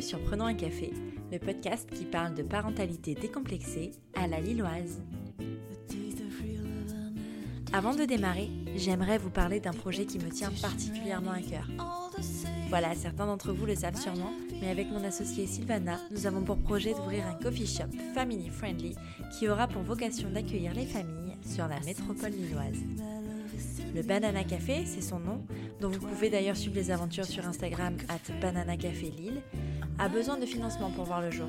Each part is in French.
bienvenue sur un café, le podcast qui parle de parentalité décomplexée à la lilloise. Avant de démarrer, j'aimerais vous parler d'un projet qui me tient particulièrement à cœur. Voilà, certains d'entre vous le savent sûrement, mais avec mon associée Sylvana, nous avons pour projet d'ouvrir un coffee shop family friendly qui aura pour vocation d'accueillir les familles sur la métropole lilloise. Le Banana Café, c'est son nom, dont vous pouvez d'ailleurs suivre les aventures sur Instagram at Banana Café Lille, a besoin de financement pour voir le jour.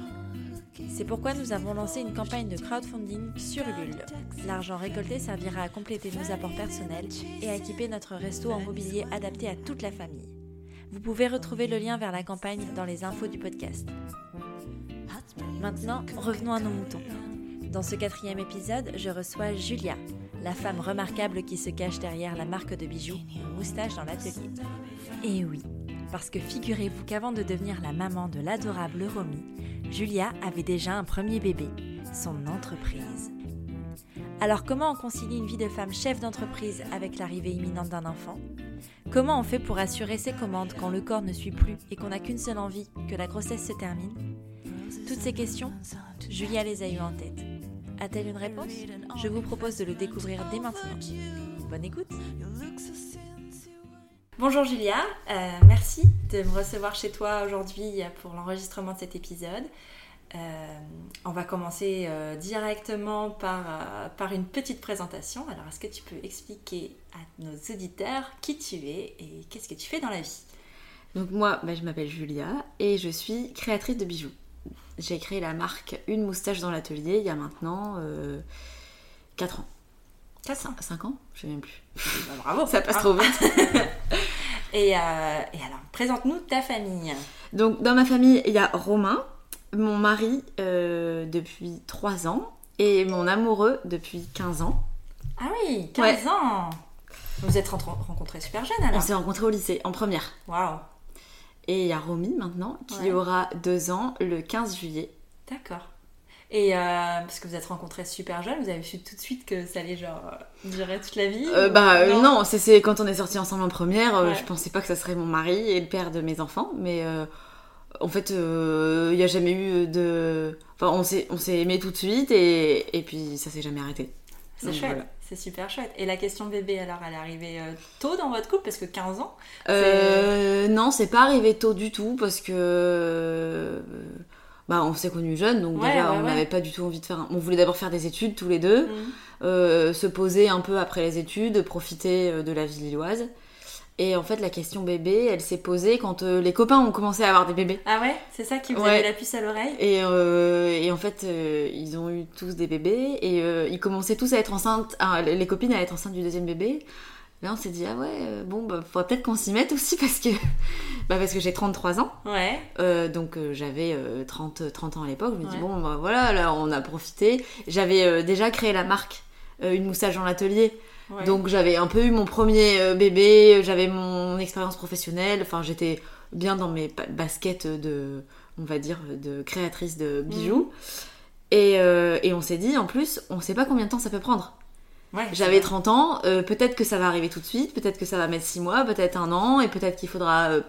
C'est pourquoi nous avons lancé une campagne de crowdfunding sur Ulule. L'argent récolté servira à compléter nos apports personnels et à équiper notre resto en mobilier adapté à toute la famille. Vous pouvez retrouver le lien vers la campagne dans les infos du podcast. Maintenant, revenons à nos moutons. Dans ce quatrième épisode, je reçois Julia, la femme remarquable qui se cache derrière la marque de bijoux Moustache dans l'atelier. Et oui, parce que figurez-vous qu'avant de devenir la maman de l'adorable Romy, Julia avait déjà un premier bébé, son entreprise. Alors comment on concilie une vie de femme chef d'entreprise avec l'arrivée imminente d'un enfant? Comment on fait pour assurer ses commandes quand le corps ne suit plus et qu'on n'a qu'une seule envie, que la grossesse se termine? Toutes ces questions, Julia les a eues en tête. A-t-elle une réponse? Je vous propose de le découvrir dès maintenant. Bonne écoute Bonjour Julia, euh, merci de me recevoir chez toi aujourd'hui pour l'enregistrement de cet épisode. Euh, on va commencer euh, directement par, par une petite présentation. Alors, est-ce que tu peux expliquer à nos auditeurs qui tu es et qu'est-ce que tu fais dans la vie? Donc moi, bah, je m'appelle Julia et je suis créatrice de bijoux. J'ai créé la marque Une moustache dans l'atelier il y a maintenant 4 ans. 4 ans 5 ans Je sais même plus. Bah, bravo Ça passe trop vite. et, euh, et, alors, présente-nous ta famille. Donc, dans ma famille, il y a Romain, mon mari euh, depuis 3 ans, et mon amoureux depuis 15 ans. Ah oui, 15 ouais. ans Vous êtes rencontrés super jeunes alors On s'est rencontrés au lycée, en première. Waouh Et il y a Romy maintenant, qui ouais. aura 2 ans le 15 juillet. D'accord. Et euh, parce que vous êtes rencontrés super jeunes, vous avez su tout de suite que ça allait genre durer toute la vie euh, Bah non, non c'est quand on est sortis ensemble en première, ouais. je pensais pas que ça serait mon mari et le père de mes enfants, mais euh, en fait il n'y a jamais eu de... Enfin on s'est aimé tout de suite et, et puis ça s'est jamais arrêté. C'est chouette, voilà. c'est super chouette. Et la question bébé alors, elle est arrivée tôt dans votre couple parce que 15 ans Non, c'est pas arrivé tôt du tout parce que bah, on s'est connus jeunes, donc ouais, déjà ouais, on ouais. n'avait pas du tout envie de faire. Un... On voulait d'abord faire des études tous les deux, Mhm. euh, se poser un peu après les études, profiter euh, de la vie lilloise. Et en fait, la question bébé, elle s'est posée quand euh, les copains ont commencé à avoir des bébés. Ah ouais C'est ça qui vous a mis la puce à l'oreille Et, euh, et en fait, ils ont eu tous des bébés et ils commençaient tous à être enceintes, les copines à être enceintes du deuxième bébé. Là, on s'est dit, ah ouais, euh, bon, bah, faudrait peut-être qu'on s'y mette aussi parce que, bah, parce que j'ai 33 ans. Ouais. Euh, donc euh, j'avais euh, 30, 30 ans à l'époque. Je me dis, Ouais. bon, bah, voilà, là, on a profité. J'avais déjà créé la marque, une moustache dans l'atelier. ouais. Donc j'avais un peu eu mon premier bébé, j'avais mon expérience professionnelle. Enfin, j'étais bien dans mes baskets de, on va dire, de créatrice de bijoux. Et, euh, et on s'est dit, en plus, on sait pas combien de temps ça peut prendre. Ouais, J'avais c'est 30 ans, euh, peut-être que ça va arriver tout de suite, peut-être que ça va mettre 6 mois, peut-être un an, et peut-être qu'il faudra euh,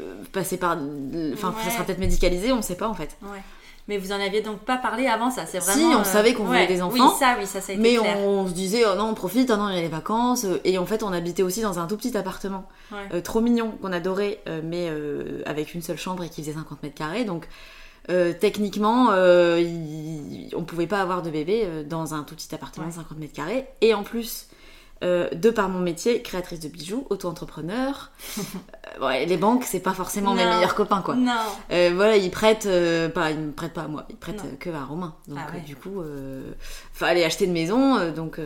euh, passer par. Enfin, Ouais. ça sera peut-être médicalisé, on sait pas en fait. Ouais. Mais vous en aviez donc pas parlé avant ça, c'est Si, vraiment. on savait qu'on voulait des enfants. Oui, ça, oui, ça, ça a été Mais clair. on, on se disait, oh non, on profite, oh non, il y a les vacances. Et en fait, on habitait aussi dans un tout petit appartement, trop mignon, qu'on adorait, mais avec une seule chambre et qui faisait 50 mètres carrés. Donc, euh, techniquement, euh, il- on pouvait pas avoir de bébé euh, dans un tout petit appartement de Ouais. 50 mètres carrés. Et en plus, euh, de par mon métier, créatrice de bijoux, auto-entrepreneur, ouais, les banques, c'est pas forcément mes meilleurs copains, quoi. Non. Voilà, ils prêtent, pas, ils me prêtent pas à moi, ils prêtent Non. que à Romain. Donc Ah ouais. du coup, fallait acheter une maison, donc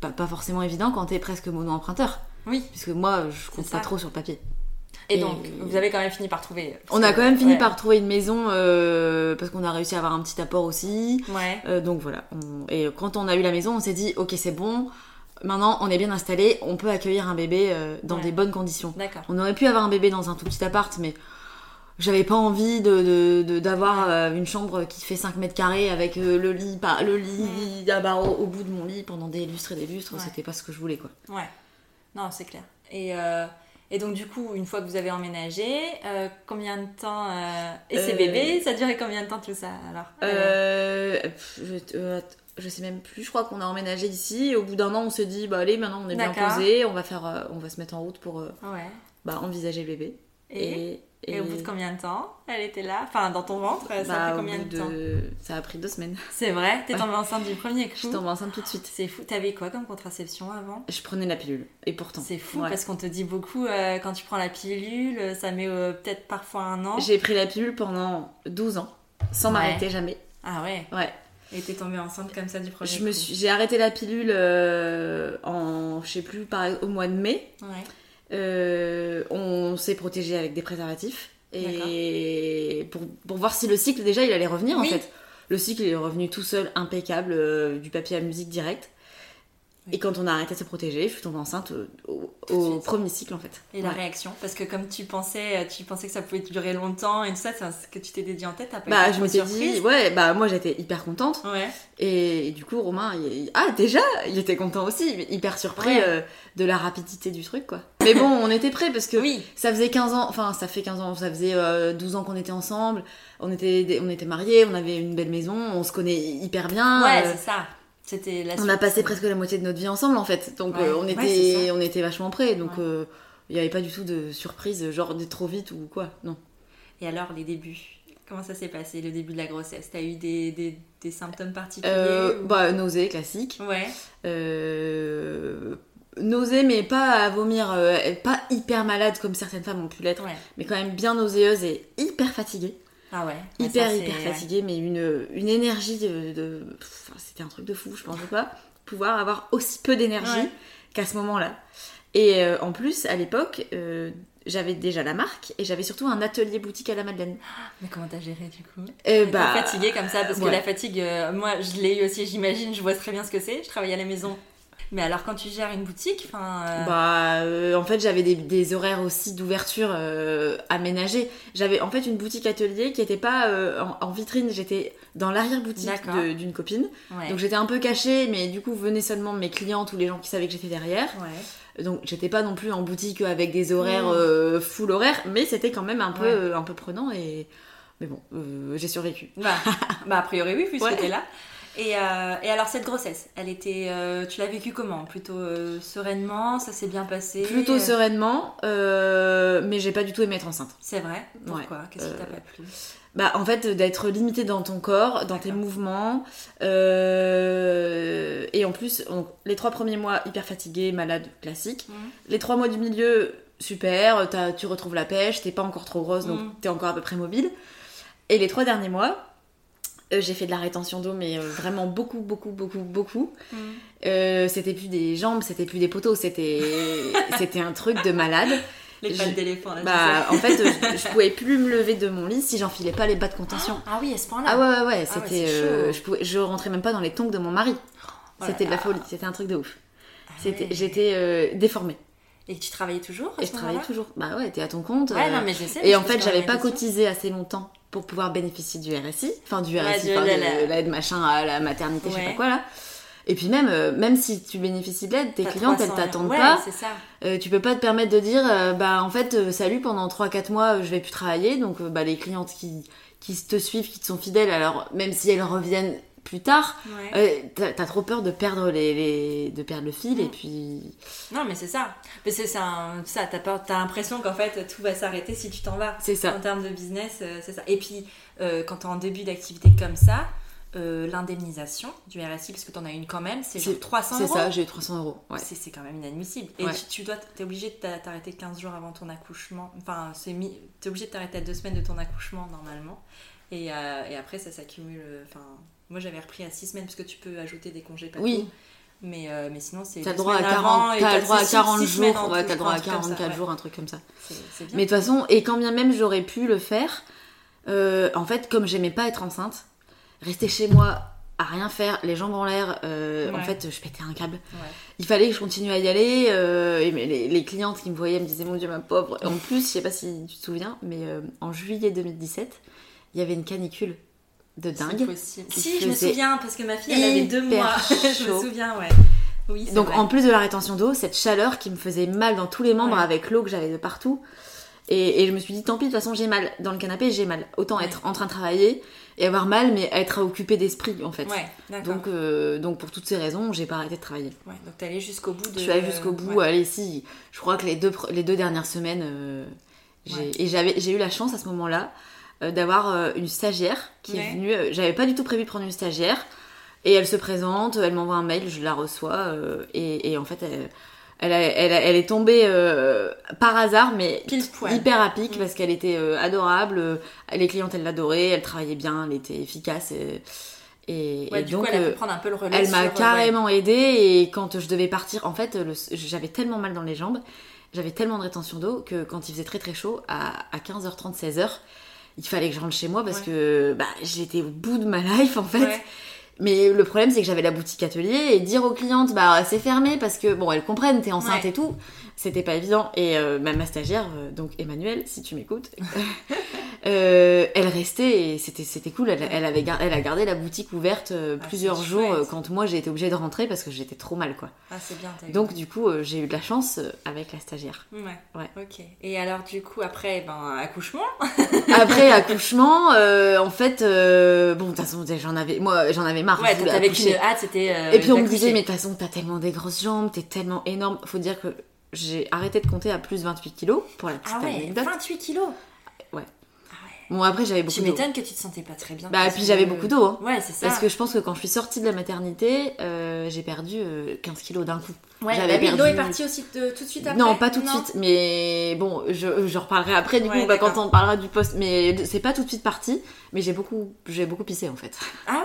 pas, pas forcément évident quand t'es presque mono-emprunteur. Oui. Puisque moi, je compte pas trop sur le papier. Et, Et- donc, vous avez quand même fini par trouver. On a quand même fini Ouais. par trouver une maison euh, parce qu'on a réussi à avoir un petit apport aussi. Ouais. Euh, donc voilà. On- Et quand on a eu la maison, on s'est dit, ok, c'est bon. Maintenant, on est bien installé, on peut accueillir un bébé euh, dans Ouais. des bonnes conditions. D'accord. On aurait pu avoir un bébé dans un tout petit appart, mais j'avais pas envie de, d'avoir euh, une chambre qui fait 5 mètres carrés avec euh, le lit, pas, le lit à barreaux au bout de mon lit pendant des lustres et des lustres. Ouais. C'était pas ce que je voulais, quoi. Ouais. Non, c'est clair. Et, euh, Et donc, du coup, une fois que vous avez emménagé, euh, combien de temps. euh, Et ces Euh, bébés, ça durait combien de temps tout ça alors Euh, je, euh, je sais même plus, je crois qu'on a emménagé ici. Et au bout d'un an, on s'est dit, bah allez, maintenant on est bien posé, on va faire, euh, on va se mettre en route pour euh, Ouais. bah, envisager le bébé. Et, et, au bout de combien de temps elle était là? Enfin, dans ton ventre, ça bah, a au pris combien de temps? Ça a pris deux semaines. C'est vrai? T'es tombée enceinte du premier Je coup suis tombée enceinte tout de suite. C'est fou. T'avais quoi comme contraception avant? Je prenais la pilule. Et pourtant. C'est fou Ouais. parce qu'on te dit beaucoup euh, quand tu prends la pilule, ça met euh, peut-être parfois un an. J'ai pris la pilule pendant 12 ans, sans Ouais. m'arrêter jamais. Ah ouais? Ouais. Et t'es tombée enceinte comme ça du premier Je coup? me suis, j'ai arrêté la pilule euh, en, je sais plus, au mois de mai. Ouais. Euh, on s'est protégé avec des préservatifs et pour, pour voir si le cycle déjà il allait revenir Oui. en fait. Le cycle est revenu tout seul, impeccable, euh, du papier à musique direct. Et quand on a arrêté de se protéger, je suis tombée enceinte au, premier cycle en fait. Et la réaction Parce que comme tu pensais, euh, tu pensais que ça pouvait durer longtemps et tout ça, c'est ce que tu t'es dit en tête, t'as pas Bah je m'étais surprise dit, ouais, bah moi j'étais hyper contente. Ouais. Et, du coup Romain, il, ah déjà, il était content aussi, hyper surpris Ouais. euh, de la rapidité du truc quoi. Mais bon, on était prêts parce que Oui. Ça faisait 15 ans, enfin ça fait 15 ans, ça faisait euh, 12 ans qu'on était ensemble, on était, on était mariés, on avait une belle maison, on se connaît hyper bien. Ouais, euh, c'est ça. C'était la on a passé presque la moitié de notre vie ensemble en fait, donc Ouais. euh, on, était, on était vachement près, donc Ouais. euh, il n'y avait pas du tout de surprise, genre d'être trop vite ou quoi, non. Et alors, les débuts? Comment ça s'est passé, le début de la grossesse? T'as eu des, des, des symptômes particuliers Euh, ou- bah, nausée classique. Ouais. Euh, nausée, mais pas à vomir, euh, pas hyper malade comme certaines femmes ont pu l'être, Ouais. mais quand même bien nauséeuse et hyper fatiguée. Ah ouais. Hyper ça, hyper fatiguée mais une, une énergie de, de- pff, c'était un truc de fou je pensais pas pouvoir avoir aussi peu d'énergie Ouais. qu'à ce moment là et euh, en plus à l'époque euh, j'avais déjà la marque et j'avais surtout un atelier boutique à la Madeleine Mais comment t'as géré du coup? Euh, bah, fatiguée comme ça parce que la fatigue, euh, moi je l'ai eu aussi, j'imagine, je vois très bien ce que c'est. Je travaille à la maison. Mais alors quand tu gères une boutique, enfin. euh, Bah, euh, en fait, j'avais des, des horaires aussi d'ouverture euh, aménagés. J'avais en fait une boutique atelier qui était pas en, en vitrine, j'étais dans l'arrière-boutique D'accord. de- d'une copine. ouais. Donc j'étais un peu cachée, mais du coup venaient seulement mes clientes ou les gens qui savaient que j'étais derrière. Ouais. Donc j'étais pas non plus en boutique avec des horaires Mm. full horaire, mais c'était quand même un peu, Ouais. un peu prenant et. Mais bon, j'ai survécu. Bah, bah, a priori oui, puisque t'es là. Et, euh, et alors cette grossesse, elle était, euh, tu l'as vécue comment? Plutôt euh, sereinement, ça s'est bien passé? Plutôt sereinement, mais j'ai pas du tout aimé être enceinte. C'est vrai? Pourquoi? Ouais, Qu'est-ce qui t'a pas plu? Bah, en fait, d'être limité dans ton corps, dans tes mouvements. et en plus, les trois premiers mois, hyper fatiguée, malade, classique. Mhm. Les trois mois du milieu, super, tu retrouves la pêche, t'es pas encore trop grosse, donc Mhm. t'es encore à peu près mobile. Et les trois derniers mois, euh, j'ai fait de la rétention d'eau, mais euh, vraiment beaucoup, beaucoup, beaucoup, beaucoup. Mhm. Euh, c'était plus des jambes, c'était plus des poteaux, c'était c'était un truc de malade. Les pattes d'éléphant. Bah, en fait, je, je pouvais plus me lever de mon lit si j'enfilais pas les bas de contention. Ah oui, à ce point-là. Ah ouais, ouais, ouais, Ah ouais, c'était. euh, je, pouvais, je rentrais même pas dans les tongs de mon mari. Oh là c'était de la folie, c'était un truc de ouf. Ah C'était, ouais. J'étais déformée. Et tu travaillais toujours Et je travaillais toujours. Bah ouais, t'es à ton compte. Ouais, non, mais je sais. Et en fait, j'avais pas cotisé assez longtemps pour pouvoir bénéficier du RSI, enfin du Ouais, RSI, la- de la- l'aide machin à la maternité, je sais Ouais. pas quoi là. Et puis même, euh, même si tu bénéficies de l'aide, tes clientes, elles 300 t'attendent ouais, pas. ça. Euh, tu peux pas te permettre de dire, euh, bah en fait, salut, pendant 3-4 mois, je vais plus travailler. Donc, bah, les clientes qui, qui te suivent, qui te sont fidèles, alors même si elles reviennent plus tard, Ouais. euh, t'as trop peur de perdre, les, les- de perdre le fil. Et Mm. puis, Non, mais c'est ça. Mais c'est c'est ça. T'as l'impression qu'en fait tout va s'arrêter si tu t'en vas. c'est ça. En termes de business, euh, c'est ça. Et puis, euh, quand t'es en début d'activité comme ça, euh, l'indemnisation du RSI, parce que t'en as une quand même, c'est genre C'est- 300 C'est euros. ça, j'ai eu 300 euros. Ouais. C'est c'est quand même inadmissible. Et Ouais. tu, tu dois, t'es obligé de t'a- t'arrêter 15 jours avant ton accouchement. Enfin, c'est t'es obligé de t'arrêter à deux semaines de ton accouchement normalement. Et, euh, et après, ça s'accumule. Enfin, moi j'avais repris à 6 semaines parce que tu peux ajouter des congés papier. Oui, Mais, euh, mais sinon, c'est. t'as droit à semaines 40, avant et t'as t'as le droit à six- 40 six semaines jours. Ouais, t'as droit à un truc comme ça, 44 ouais. jours, un truc comme ça. Bien. Mais de toute façon, et quand bien même j'aurais pu le faire, euh, en fait, comme j'aimais pas être enceinte, rester chez moi à rien faire, les jambes en l'air, euh, en fait, je pétais un câble. Ouais. Il fallait que je continue à y aller. euh, et les, les clientes qui me voyaient me disaient Mon Dieu, ma pauvre. En plus, je sais pas si tu te souviens, mais euh, en juillet 2017, il y avait une canicule de dingue. Si, je me souviens, parce que ma fille, elle avait deux mois. je me souviens, ouais. Oui, Donc vrai. en plus de la rétention d'eau, cette chaleur qui me faisait mal dans tous les membres Ouais. avec l'eau que j'avais de partout. Et, et je me suis dit, tant pis, de toute façon j'ai mal. Dans le canapé, j'ai mal. Autant Ouais. être en train de travailler et avoir mal, mais être occupé d'esprit en fait. Ouais. Donc, euh, donc pour toutes ces raisons, j'ai pas arrêté de travailler. Ouais, donc t'es allée jusqu'au bout de. Je suis allée jusqu'au bout. Allez, si, je crois que les deux, les deux dernières semaines, euh, j'ai et j'avais, j'ai eu la chance à ce moment-là euh, d'avoir euh, une stagiaire qui Ouais. est venue. euh, j'avais pas du tout prévu de prendre une stagiaire. Et elle se présente, elle m'envoie un mail, je la reçois. et, et en fait, elle, elle, a- elle, a- elle est tombée euh, par hasard, mais hyper à pic Mm. parce qu'elle était euh, adorable. euh, les clientes, elles l'adoraient, elle travaillait bien, elle était efficace. Et, et, Ouais, et du donc, coup, elle a pu prendre un peu le relais. elle m'a carrément aidée et quand je devais partir, en fait, j'avais tellement mal dans les jambes, j'avais tellement de rétention d'eau que quand il faisait très très chaud, à, à 15h30, 16h, il fallait que je rentre chez moi parce Ouais. que bah, j'étais au bout de ma life en fait. Ouais. Mais le problème c'est que j'avais la boutique atelier et dire aux clientes bah c'est fermé parce que bon elles comprennent t'es enceinte Ouais. et tout, c'était pas évident et euh, ma stagiaire euh, donc Emmanuelle si tu m'écoutes, euh, elle restait et c'était c'était cool elle, elle avait elle a gardé la boutique ouverte euh, Ah, plusieurs jours euh, quand moi j'ai été obligée de rentrer parce que j'étais trop mal quoi. Ah, c'est bien. Donc du coup j'ai eu de la chance avec la stagiaire. Ouais. Ouais. Ok. Et alors, du coup, après, ben, accouchement. Après accouchement en fait bon de toute façon j'en avais moi j'en avais marre. Ouais, accoucher. qu'une hâte, c'était. Et puis on me disait, mais de toute façon, t'as tellement des grosses jambes, t'es tellement énorme. Faut dire que j'ai arrêté de compter à plus 28 kilos pour la petite Ah ouais, anecdote. 28 kilos. Bon, après, j'avais beaucoup Tu d'eau. m'étonnes que tu te sentais pas très bien. Bah, puis que- j'avais beaucoup d'eau. Hein. Ouais, c'est ça. Parce que je pense que quand je suis sortie de la maternité, euh, j'ai perdu euh, 15 kilos d'un coup. Ouais, j'avais bah perdu- l'eau est partie aussi de- tout de suite après. non, pas tout de suite, mais bon, je, je reparlerai après du Ouais, coup, bah, quand on parlera du poste. Mais c'est pas tout de suite parti, mais j'ai beaucoup, j'ai beaucoup pissé en fait. Ah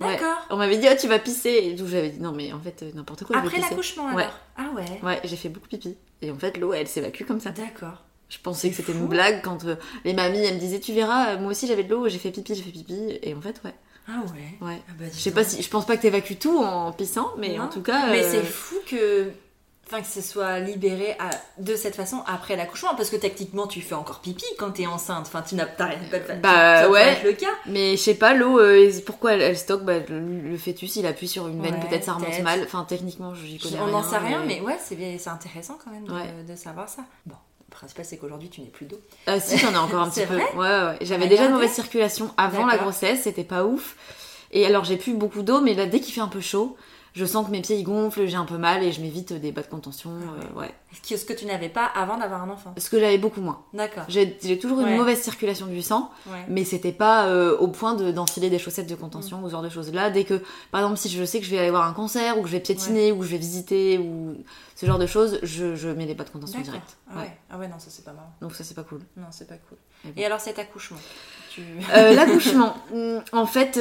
ouais, Ouais. d'accord. On m'avait dit, oh, tu vas pisser. Et tout, j'avais dit, non, mais en fait, euh, n'importe quoi. Après l'accouchement alors? Ouais. Ah ouais. Ouais, j'ai fait beaucoup pipi. Et en fait, l'eau, elle s'évacue comme ça. D'accord. Je pensais que c'était une blague quand euh, les mamies, elles me disaient, tu verras, euh, moi aussi j'avais de l'eau, j'ai fait pipi, j'ai fait pipi. Et en fait, ouais. Ah ouais. Ouais. Ah bah, Je sais pas si, je pense pas que t'évacues tout en pissant, mais Non. en tout cas. Mais euh, c'est fou que. Enfin, que ce soit libéré à- de cette façon après l'accouchement, parce que techniquement tu fais encore pipi quand t'es enceinte. Enfin, tu n'as pas. Bah, ça ouais. le cas. Mais je sais pas, l'eau, euh, pourquoi elle, elle stocke? Bah, le, le fœtus, il appuie sur une veine, Ouais, peut-être ça remonte mal. Enfin, techniquement, j'y connais On n'en sait rien, mais ouais, c'est c'est intéressant quand même de, Ouais. de savoir ça. Bon, principal c'est qu'aujourd'hui tu n'es plus d'eau. Ah si, j'en ai encore un petit peu. Ouais, ouais. J'avais a déjà une gardé mauvaise circulation avant la grossesse, c'était pas ouf. Et alors j'ai plus beaucoup d'eau, mais là dès qu'il fait un peu chaud, je sens que mes pieds ils gonflent, j'ai un peu mal et je m'évite des bas de contention. euh, ouais. Ce que tu n'avais pas avant d'avoir un enfant. Ce que j'avais beaucoup moins. D'accord. J'ai toujours une mauvaise circulation du sang, Ouais. mais c'était pas euh, au point de- d'enfiler des chaussettes de Mm. contention ou ce genre de choses. Là, dès que, par exemple, si je sais que je vais aller voir un concert ou que je vais piétiner ou que je vais visiter ou ce genre de choses, je, je mets des bas de contention direct. Ah ouais. Ah ouais, non, ça c'est pas marrant. Donc ça c'est pas cool. Non, c'est pas cool. Bon. Et alors cet accouchement tu... Euh, L'accouchement, hum, en fait,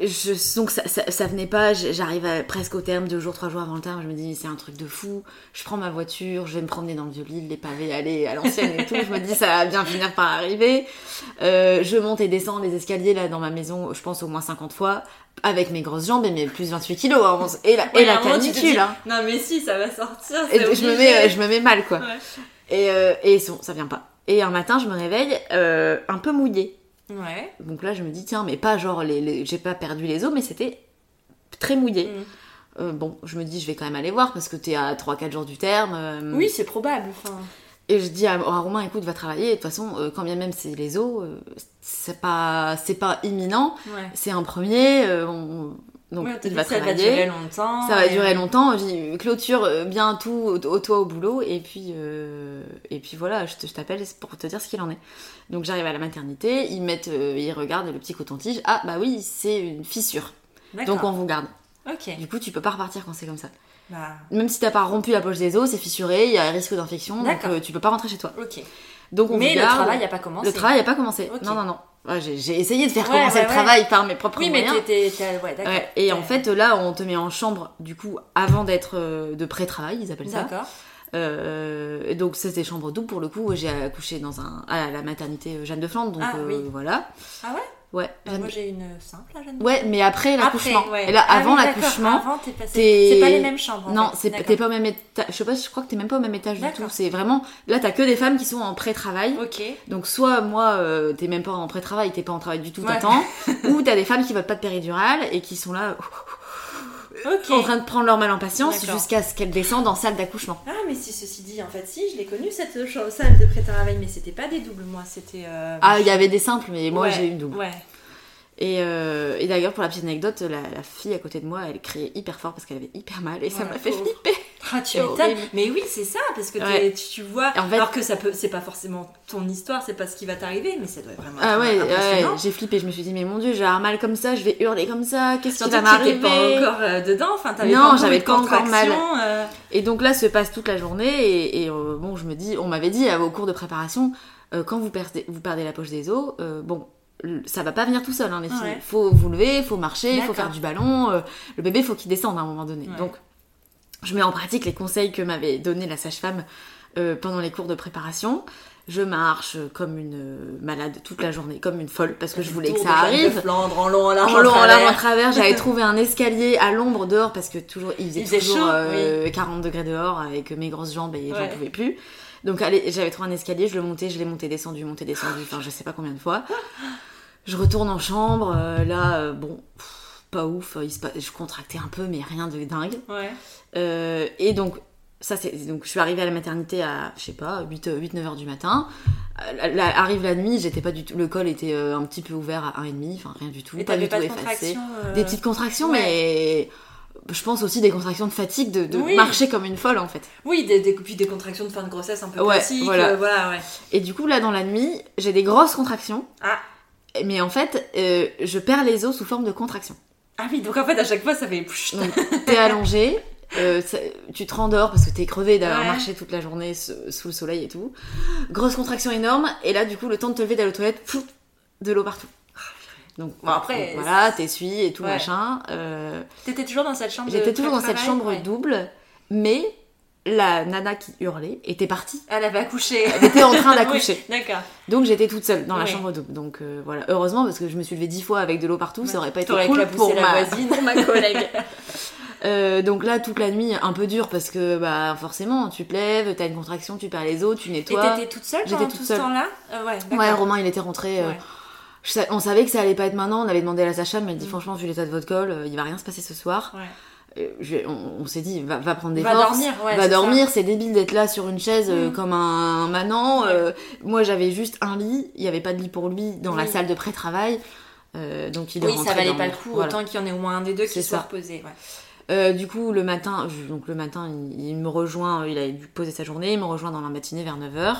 je, donc ça, ça, ça venait pas, j'arrive presque au terme, deux jours, trois jours avant le terme, je me dis c'est un truc de fou, je prends ma voiture, je vais me promener dans le vieux Lille, les pavés, aller à l'ancienne et tout, je me dis ça va bien finir par arriver. Euh, je monte et descends les escaliers là dans ma maison, je pense au moins 50 fois, avec mes grosses jambes et mes plus 28 kilos, hein, et la, et la canicule. dis, hein. Non mais si, ça va sortir. Et je me, mets, je me mets mal quoi. Ouais. Et, euh, et ça vient pas. Et un matin, je me réveille euh, un peu mouillée. Ouais. Donc là, je me dis, tiens, mais pas genre, les, les- j'ai pas perdu les os, mais c'était très mouillé. Mm. Euh, bon, je me dis, je vais quand même aller voir parce que t'es à 3-4 jours du terme. euh, Oui, c'est probable. Et je dis à, à Romain, écoute, va travailler. De toute façon, euh, quand bien même c'est les os, c'est pas, c'est pas imminent. ouais. C'est un premier. on- donc il ça va durer longtemps. Ça va durer longtemps. Je dis, clôture euh, bien tout au, toit au boulot et puis euh, et puis voilà, je t'appelle pour te dire ce qu'il en est. Donc j'arrive à la maternité, ils mettent, euh, ils regardent le petit coton-tige. Ah bah oui, c'est une fissure. Donc on vous garde. Ok. Du coup, tu peux pas repartir quand c'est comme ça. Bah, Même si t'as pas rompu la poche des os, c'est fissuré, il y a un risque d'infection, donc euh, tu peux pas rentrer chez toi. ok. Donc on Mais le travail n'a pas commencé. Le travail a pas commencé. Non non non. Ouais, j'ai, essayé de faire Ouais, commencer ouais, le travail par mes propres Oui, moyens. Ouais, et en fait, là, on te met en chambre, du coup, avant d'être euh, de pré-travail, ils appellent ça. D'accord. Euh, donc, c'est chambre double pour le coup. J'ai accouché dans un, à la maternité Jeanne de Flandre, donc Ah, euh, oui. voilà. Ah ouais? Ouais. Moi j'ai une simple, là, Jeanne. Ouais, mais après l'accouchement. Après, ouais. Et là, Ah avant l'accouchement, t'es passé. C'est pas les mêmes chambres. en non, fait. t'es pas au même étage. Je sais pas, je crois que t'es même pas au même étage du tout. C'est vraiment là, t'as que des femmes qui sont en pré-travail. Ok. Donc soit moi, euh, t'es même pas en pré-travail, t'es pas en travail du tout, Ouais. t'attends. ou t'as des femmes qui veulent pas de péridurale et qui sont là. En train de prendre leur mal en patience jusqu'à ce qu'elles descendent en salle d'accouchement. Ah, mais si ceci dit, en fait, si, je l'ai connue cette salle de pré-travail, mais c'était pas des doubles, moi, c'était. euh, Ah, il y avait des simples, mais moi ouais, j'ai eu une double. Ouais. Et, euh, et d'ailleurs, pour la petite anecdote, la, la fille à côté de moi, elle criait hyper fort parce qu'elle avait hyper mal et ça m'a fait flipper. Ah, tu. Mais oui, c'est ça, parce que Ouais. tu, vois. Et en fait- alors que ça peut, c'est pas forcément ton histoire, c'est pas ce qui va t'arriver, mais ça doit vraiment Ah être ouais, ouais, j'ai flippé. Je me suis dit, mais mon dieu, j'ai avoir mal comme ça, je vais hurler comme ça, qu'est-ce qui va m'arriver pas encore euh, dedans, enfin t'avais Non, pas encore j'avais pas encore mal. euh, Et donc là se passe toute la journée et, et, euh, bon, je me dis, on m'avait dit au cours de préparation, quand vous perdez, vous perdez la poche des os, bon, ça va pas venir tout seul, hein, les filles. Ouais. Faut vous lever, faut marcher, faut D'accord. faire du ballon. euh, le bébé, faut qu'il descende à un moment donné. Ouais. Donc, je mets en pratique les conseils que m'avait donné la sage-femme euh, pendant les cours de préparation. Je marche comme une euh, malade toute la journée, comme une folle, parce que je voulais que ça arrive. Flandre, en long, en large, En long, en large, en travers. j'avais trouvé un escalier à l'ombre dehors parce que toujours il faisait Il faisait toujours chaud, euh, 40 degrés dehors avec mes grosses jambes et j'en Ouais. pouvais plus. Donc allez, j'avais trouvé un escalier, je le montais, je l'ai monté, descendu, monté, descendu, enfin je sais pas combien de fois. Je retourne en chambre, euh, là euh, bon, pff, pas ouf, il se passe- je contractais un peu mais rien de dingue. Ouais. Euh, et donc, ça c'est donc je suis arrivée à la maternité à je sais pas 8 8 9 heures du matin. Euh, la- la- arrive la nuit, j'étais pas du tout le col était euh, un petit peu ouvert à 1,5, enfin rien du tout, Et pas du pas tout de effacé. euh, Des petites contractions ouais. mais je pense aussi des contractions de fatigue de, de Oui. marcher comme une folle en fait. Oui, des, des, puis des contractions de fin de grossesse un peu Ouais, classiques. voilà. euh, voilà, ouais. Et du coup là dans la nuit, j'ai des grosses contractions. Ah. Mais en fait, euh, je perds les os sous forme de contractions. Ah oui, donc en fait, à chaque fois, ça fait. Donc, t'es allongé, euh, ça- tu te rendors parce que t'es crevé d'avoir Ouais. marché toute la journée sous, le soleil et tout. Grosse contraction énorme, et là, du coup, le temps de te lever d'aller aux toilettes, de l'eau partout. Donc, Bon, après, donc, voilà, t'essuies et tout Ouais. machin. euh, T'étais toujours dans cette chambre J'étais toujours dans cette chambre Ouais. double, mais la nana qui hurlait était partie. Elle avait accouché. Elle était en train d'accoucher. Oui, D'accord. Donc j'étais toute seule dans la chambre double. Donc euh, voilà, heureusement parce que je me suis levée dix fois avec de l'eau partout, ça aurait pas été cool pour la ma, voisine. pour ma collègue. Euh, donc là, toute la nuit, un peu dur parce que bah forcément, tu te lèves, t'as une contraction, tu perds les os, tu Et nettoies. t'étais toute seule J'étais pendant toute tout seule. ce temps-là? Euh, Ouais, Ouais. Romain, il était rentré. euh, Ouais. je sa- on savait que ça allait pas être maintenant. On avait demandé à la Sacha, mais elle dit Mm. franchement, vu l'état de votre col, euh, il va rien se passer ce soir. Ouais. Euh, je- on, on s'est dit, va, va prendre des Va forces. dormir, ouais, va dormir, c'est débile d'être là sur une chaise euh, Mm. comme un manant. euh, moi, j'avais juste un lit. Il y avait pas de lit pour lui dans la salle de pré-travail. Euh, donc il est Oui, rentré ça valait pas le coup, Voilà. autant qu'il y en ait au moins un des deux qui soit ça. reposé. Ouais. Du coup, le matin, je- donc le matin, il, il me rejoint, il a dû poser sa journée, il me rejoint dans la matinée vers 9h.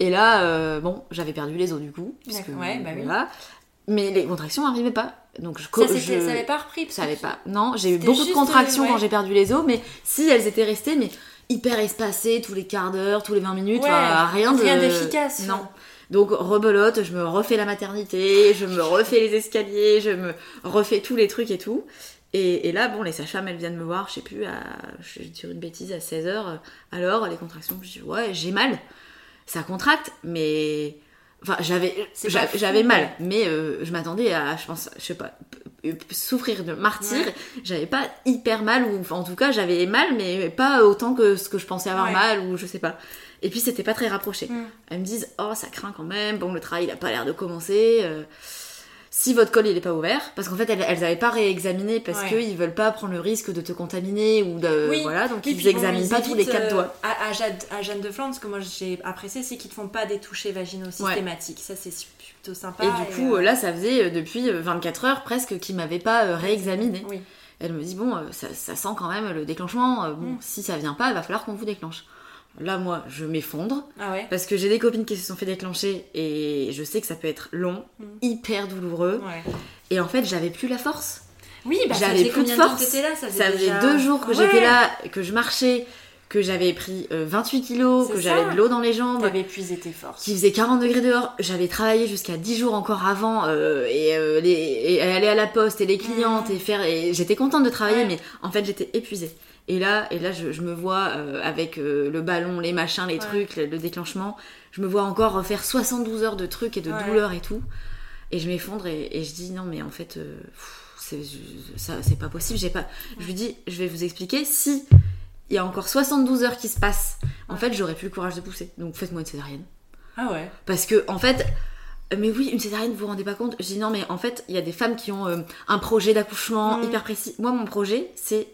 Et là, bon, j'avais perdu les os du coup. puisque, ouais, bah oui. Mais les contractions n'arrivaient pas. Donc je, Ça, je- ça avait pas repris ça que- pas. Non, j'ai eu beaucoup de contractions euh, quand j'ai perdu les os, mais si elles étaient restées, mais hyper espacées, tous les quarts d'heure, tous les 20 minutes, Ouais, enfin, rien de. rien d'efficace. Non. Donc rebelote, je me refais la maternité, je me refais les escaliers, je me refais tous les trucs et tout. Et, et là, bon, les sages-femmes, elles viennent me voir, je sais plus, à, je vais dire une bêtise, à 16h. Alors, les contractions, je dis, ouais, j'ai mal. Ça contracte, mais. Enfin, j'avais j'avais mal, mais euh, je m'attendais à, je pense, je sais pas, souffrir de martyr. Ouais. J'avais pas hyper mal, ou enfin, en tout cas, j'avais mal, mais pas autant que ce que je pensais avoir Ouais. mal, ou je sais pas. Et puis, c'était pas très rapproché. Mm. Elles me disent Oh, ça craint quand même. Bon, le travail, il a pas l'air de commencer. euh, si votre col, il est pas ouvert, parce qu'en fait, elles, elles avaient pas réexaminé parce Ouais. qu'ils veulent pas prendre le risque de te contaminer ou de. Oui. Voilà, donc Oui, ils bon, examinent ils pas tous les quatre euh, doigts. À, à, Jeanne, à Jeanne de Flandre, ce que moi j'ai apprécié, c'est qu'ils te font pas des touchés vaginaux systématiques. Ça, c'est plutôt sympa. Et du coup, euh, là, ça faisait euh, depuis euh, 24 heures presque qu'ils m'avaient pas euh, réexaminé. Oui. Elle me dit Bon, euh, ça, ça sent quand même le déclenchement. euh, bon, Mm. si ça vient pas, il va falloir qu'on vous déclenche. Là, moi, je m'effondre. Ah ouais Parce que j'ai des copines qui se sont fait déclencher et je sais que ça peut être long, Mm. hyper douloureux. Ouais. Et en fait, j'avais plus la force. Oui, bah J'avais plus de force. là? Ça faisait, Ça faisait déjà- deux jours que Ouais. j'étais là, que je marchais, que j'avais pris euh, 28 kilos, C'est que j'avais de l'eau dans les jambes, T'avais épuisé tes forces. qu'il faisait 40 degrés dehors. J'avais travaillé jusqu'à 10 jours encore avant euh, et, euh, les, et aller à la poste et les clientes Mhm. et faire. Et j'étais contente de travailler, mais en fait, j'étais épuisée. Et là, et là je, je me vois euh, avec euh, le ballon, les machins, les Ouais. trucs, le, le déclenchement. Je me vois encore refaire 72 heures de trucs et de Ouais. douleurs et tout. Et je m'effondre et, et je dis non, mais en fait, euh, c'est je- ça- c'est pas possible. J'ai pas. Je lui dis, je vais vous expliquer. Si il y a encore 72 heures qui se passent, en Ouais. fait, j'aurais plus le courage de pousser. Donc faites-moi une césarienne. Ah ouais. Parce que, en fait, mais oui, une césarienne, vous vous rendez pas compte? Je dis non, mais en fait, il y a des femmes qui ont euh, un projet d'accouchement Mm. hyper précis. Moi, mon projet, c'est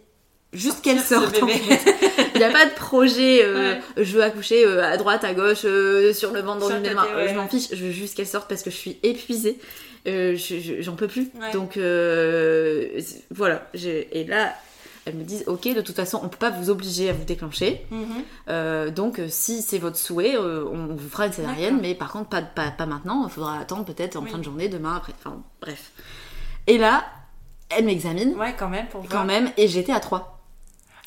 juste qu'elle sorte. en bébé. fait. Il n'y a pas de projet, euh, Ouais. je veux accoucher euh, à droite, à gauche, euh, sur le ventre, dans une main. ouais. Je m'en fiche, je veux juste qu'elle sorte parce que je suis épuisée. Je- je- J'en peux plus. Ouais. Donc voilà. Et là, elles me disent Ok, de toute façon, on peut pas vous obliger à vous déclencher. Mhm. Donc, si c'est votre souhait, on vous fera une césarienne, mais par contre, pas, pas, pas maintenant. Il faudra attendre peut-être en Oui. fin de journée, demain, après. Enfin, bref. Et là, elle m'examine Ouais, quand même, pour voir. quand même, et j'étais à 3.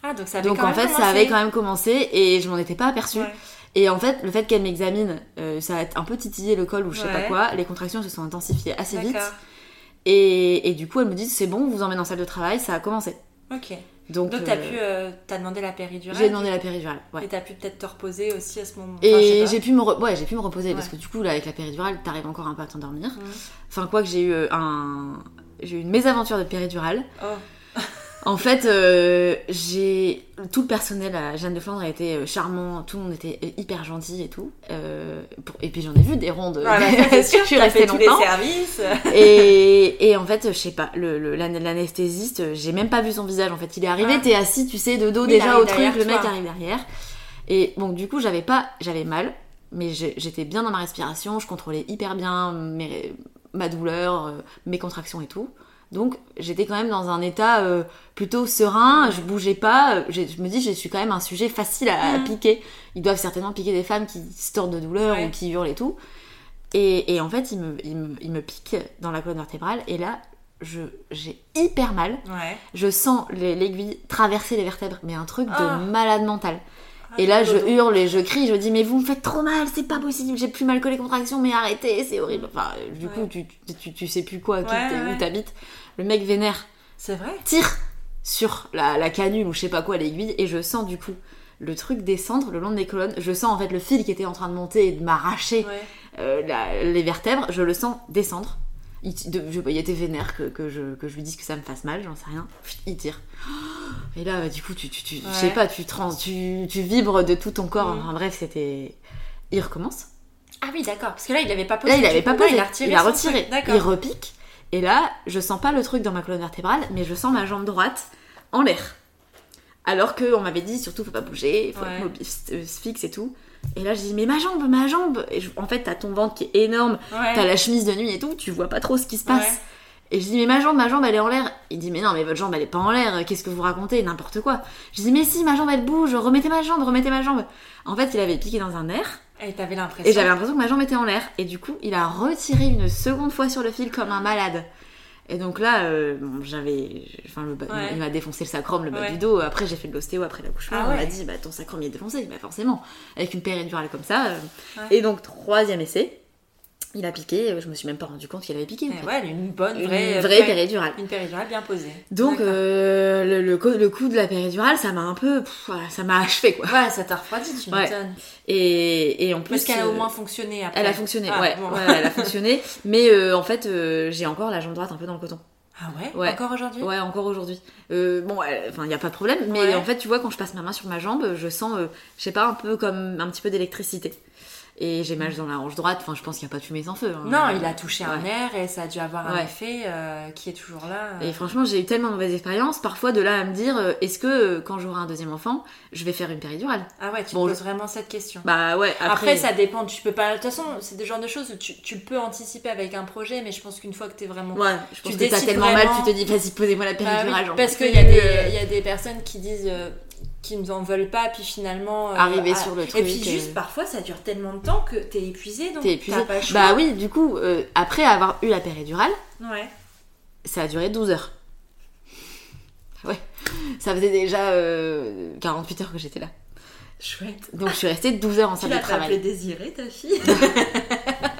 Ah, donc ça avait Donc, quand en fait, ça avait quand même commencé, et je m'en étais pas aperçue. Ouais. Et en fait, le fait qu'elle m'examine, euh, ça a un peu titillé le col ou je sais pas quoi. Les contractions se sont intensifiées assez vite. Et, et du coup, elle me dit C'est bon, vous emmène en salle de travail, ça a commencé. Ok. Donc, Donc t'as euh, pu, euh, t'as demandé la péridurale. j'ai demandé la péridurale. Ouais. Et t'as pu peut-être te reposer aussi à ce moment. Et j'ai pu me re- ouais, j'ai pu me reposer parce que du coup là avec la péridurale t'arrives encore un peu à t'endormir. Mhm. Enfin quoi que j'ai eu un j'ai eu une mésaventure de péridurale. Oh. En fait euh, j'ai tout le personnel à Jeanne de Flandre a été euh, charmant, tout le monde était euh, hyper gentil et tout. Euh, pour- Et puis j'en ai vu des rondes. Voilà, parce c'est sûr, je suis restée fait tous les longtemps. services. Et, et en fait, je sais pas, le, le- l'anesthésiste, j'ai même pas vu son visage en fait. Il est arrivé, Ah. t'es assis, tu sais, de dos il déjà au truc, derrière le mec arrive derrière. Et bon, du coup, j'avais pas, j'avais mal, mais j'étais bien dans ma respiration, je contrôlais hyper bien mes- ma douleur, euh, mes contractions et tout. Donc, j'étais quand même dans un état euh, plutôt serein, je bougeais pas. euh, Je me dis, je suis quand même un sujet facile à, à Mhm. piquer. Ils doivent certainement piquer des femmes qui se tordent de douleur Ouais. ou qui hurlent et tout. Et, et en fait, il me, il, me, il me pique dans la colonne vertébrale. Et là, je, j'ai hyper mal. Ouais. Je sens les- l'aiguille traverser les vertèbres. Mais un truc Ah. de malade mental. Ah, Et là, je dodo. hurle et je crie. Je dis, mais vous me faites trop mal, c'est pas possible. J'ai plus mal que les contractions, mais arrêtez, c'est horrible. Enfin, du coup, tu, tu, tu sais plus quoi, ouais. où t'habites. Le mec vénère C'est vrai. tire sur la, la canule ou je sais pas quoi, l'aiguille, et je sens du coup le truc descendre le long de mes colonnes. Je sens en fait le fil qui était en train de monter et de m'arracher Ouais. euh, la- les vertèbres, je le sens descendre. Il, de- je- il était vénère que, que je, que je lui dise que ça me fasse mal, j'en sais rien. Il tire. Et là, bah, du coup, tu, tu, tu- je sais pas, tu, trans, tu, tu vibres de tout ton corps. Mm. Enfin, bref, c'était. Il recommence. Ah oui, d'accord. Parce que là, il avait pas posé. Là, il du avait coup, pas posé. Il a retiré. il a retiré. Il repique. Et là, je sens pas le truc dans ma colonne vertébrale, mais je sens ma jambe droite en l'air. Alors qu'on m'avait dit surtout faut pas bouger, faut Ouais. être mobile, euh, fixe et tout. Et là je dis mais ma jambe, ma jambe Et je- en fait t'as ton ventre qui est énorme, Ouais. t'as la chemise de nuit et tout, tu vois pas trop ce qui se passe. Et je dis mais ma jambe, ma jambe elle est en l'air. Il dit mais non mais votre jambe elle est pas en l'air, qu'est-ce que vous racontez, n'importe quoi. Je dis mais si ma jambe elle bouge, remettez ma jambe, remettez ma jambe. En fait il avait piqué dans un nerf Et t'avais l'impression. et j'avais l'impression que ma jambe était en l'air. Et du coup, il a retiré une seconde fois sur le fil comme un malade. Et donc là, euh, bon, j'avais. Enfin, le bas- Ouais. il m'a défoncé le sacrum, le bas Ouais. du dos. Après, j'ai fait de l'ostéo après l'accouchement. Ah On ouais. m'a dit, bah ton sacrum il est défoncé. Bah forcément. Avec une péridurale comme ça. euh. Et donc, troisième essai, il a piqué. Je me suis même pas rendu compte qu'il avait piqué. en fait. ouais, une bonne, Une vraie, vraie péridurale. Une péridurale bien posée. Donc, euh, le, le, co- le coup de la péridurale, ça m'a un peu. pff, ça m'a achevé quoi. Ouais, ça t'a refroidi, tu Ouais. m'étonnes. Et, et en plus. Parce qu'elle a au euh, moins fonctionné après. Elle a fonctionné, Ah, ouais, bon. ouais, elle a fonctionné. Mais euh, en fait, euh, j'ai encore la jambe droite un peu dans le coton. Ah ouais, Ouais. Encore aujourd'hui? Ouais, encore aujourd'hui. Euh, bon, enfin, il n'y a pas de problème. Mais Ouais. en fait, tu vois, quand je passe ma main sur ma jambe, je sens, euh, je sais pas, un peu comme un petit peu d'électricité. Et j'ai mal dans la hanche droite. Enfin, je pense qu'il n'y a pas de fumée sans feu. hein. Non, il a touché un nerf et ça a dû avoir un effet euh, qui est toujours là. Et franchement, j'ai eu tellement de mauvaises expériences, parfois de là à me dire, euh, est-ce que euh, quand j'aurai un deuxième enfant, je vais faire une péridurale? Ah ouais, tu Bon, poses vraiment cette question. Bah ouais, Après, après. ça dépend, tu peux pas. De toute façon, c'est des genres de choses où tu, tu peux anticiper avec un projet, mais je pense qu'une fois que t'es vraiment. Ouais, je pense Tu que t'as tellement vraiment- mal, tu te dis, vas-y, posez-moi la Bah péridurale. oui, j'en parce qu'il y, euh. y a des personnes qui disent euh, qu'ils n'en veulent pas, puis finalement. euh, Arriver sur le Et truc, puis euh. juste, parfois, ça dure tellement de temps que t'es épuisé, donc T'es épuisé. pas choix. Bah oui, du coup, euh, après avoir eu la péridurale, Ouais. ça a duré 12 heures. Ouais, ça faisait déjà euh, 48 heures que j'étais là. Chouette. Donc je suis restée 12 heures en Tu salle de l'as pas appelée travail. Désirée, ta fille?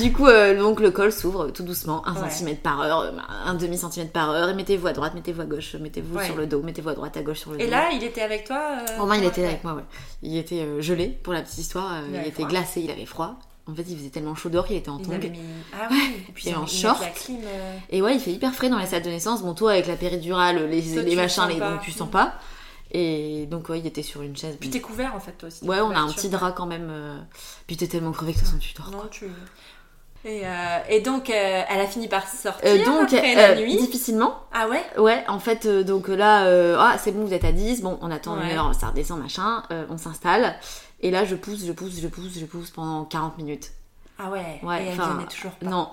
Du coup, euh, donc le col s'ouvre tout doucement, 1 Ouais. cm par heure, euh, un demi centimètre par heure, et mettez-vous à droite, mettez-vous à gauche, mettez-vous Ouais. sur le dos, mettez-vous à droite, à gauche sur le dos. Et là, il était avec toi euh, Romain, il était avec moi, ouais. Il était euh, gelé, pour la petite histoire, euh, Il il, était froid. glacé, il avait froid. En fait, il faisait tellement chaud dehors qu'il était en Il tongs. mis... Ah oui, et puis ils en short. clim. euh, Et ouais, il fait hyper frais dans les salles de naissance. Bon, toi, avec la péridurale, les, Toi, les machins, les donc tu sens Mm. pas. Et donc, ouais, il était sur une chaise. Puis t'es couvert en fait, toi aussi. Ouais, on a un petit drap quand même. euh, Puis t'es tellement crevé que de toute façon tu dors. Non, tu. Et, euh, et donc, euh, elle a fini par sortir Euh, donc, après euh, la nuit. difficilement. Ah ouais? Ouais, en fait, euh, donc là, euh, ah, c'est bon, vous êtes à 10, bon, on attend Ouais. une heure, ça redescend, machin, euh, on s'installe. Et là, je pousse, je pousse, je pousse, je pousse pendant 40 minutes. Ah ouais, Ouais, et elle venait toujours pas. Non.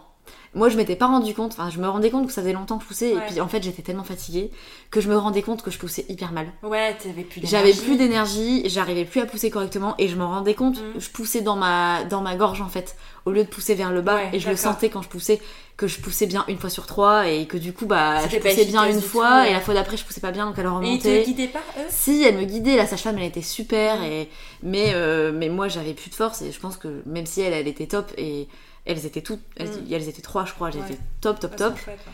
Moi, je m'étais pas rendu compte, enfin, je me rendais compte que ça faisait longtemps que je poussais, Ouais. et puis en fait, j'étais tellement fatiguée que je me rendais compte que je poussais hyper mal. Ouais, t'avais plus d'énergie. J'avais plus d'énergie, j'arrivais plus à pousser correctement, et je me rendais compte, Mm. je poussais dans ma, dans ma gorge en fait, au lieu de pousser vers le bas, Ouais, et je le sentais quand je poussais, que je poussais bien une fois sur trois, et que du coup, bah, je poussais bien une fois, tout, ouais. et la fois d'après, je poussais pas bien, donc elle Et ils remontait. te guidaient pas, eux? Si, elle me guidait, la sage-femme, elle était super, Mm. et... mais, euh, mais moi, j'avais plus de force, et je pense que même si elle, elle était top, et elles étaient toutes, elles, Mm. elles étaient trois, je crois, elles Ouais. étaient top, top, top. c'est chouette, ouais.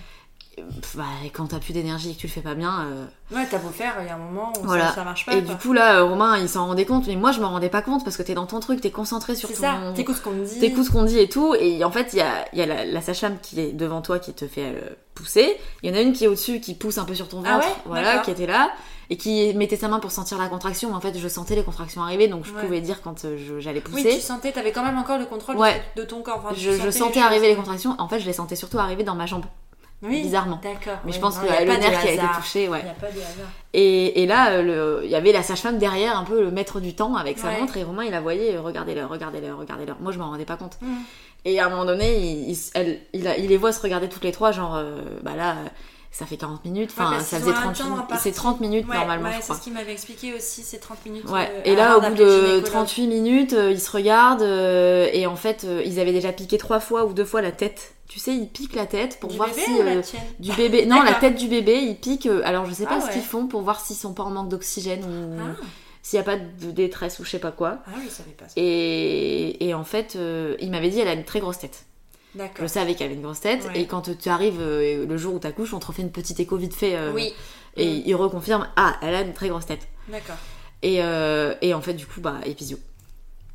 Pff, bah, et quand t'as plus d'énergie et que tu le fais pas bien, euh, Ouais, t'as beau faire, il y a un moment où Voilà. ça, ça marche pas. et quoi. du coup, là, euh, Romain, il s'en rendait compte, mais moi, je m'en rendais pas compte parce que t'es dans ton truc, t'es concentré sur c'est ton. ça, t'écoutes ce qu'on dit. T'écoutes ce qu'on dit et tout, et en fait, il y a, il y a la, la sage-femme qui est devant toi qui te fait euh, pousser. Il y en a une qui est au-dessus qui pousse un peu sur ton Ah ventre, ouais voilà, qui était là, et qui mettait sa main pour sentir la contraction. En fait, je sentais les contractions arriver, donc je Ouais. pouvais dire quand euh, j'allais Oui, pousser. tu sentais, t'avais quand même encore le contrôle de- Ouais. de, ton corps. Enfin, je, je sentais arriver les contractions. En fait, je les sentais surtout arriver dans ma jambe, Oui, bizarrement. D'accord. Mais je pense non, que y le nerf qui a été touché, ouais. Il n'y a pas de hasard. Et, et là, euh, il y avait la sage-femme derrière, un peu le maître du temps avec sa Ouais. montre, et Romain il la voyait, euh, regardez-le, regardez-le, regardez-le. Moi je m'en rendais pas compte. Mm. Et à un moment donné, il, il, elle- il a- il les voit se regarder toutes les trois, genre, euh, bah là, ça fait 40 minutes, enfin ça faisait ont un 30 temps minutes, c'est 30 minutes Ouais, normalement, ouais, je c'est ce qu'il m'avait expliqué aussi, c'est 30 minutes. Ouais. euh, et là, au bout de gynécologue. 38 minutes, euh, ils se regardent, euh, et en fait, ils avaient déjà piqué trois fois ou deux fois la tête. Tu sais, ils piquent la tête pour Du voir bébé si. ou la tienne du bébé. Non, la tête du bébé, ils piquent. alors, je sais pas Ah ce ouais. qu'ils font pour voir s'ils sont pas en manque d'oxygène ou Ah, s'il y a pas de détresse ou je sais pas quoi. ah, je savais pas ça. Et, et en fait, euh, il m'avait dit elle a une très grosse tête. Je savais qu'elle avait une grosse tête. Ouais. Et quand tu arrives euh, le jour où t'accouches, on te refait une petite écho vite fait. euh, Oui, Et Mm. il reconfirme ah, elle a une très grosse tête. d'accord. Et, euh, et en fait, du coup, bah, épisio.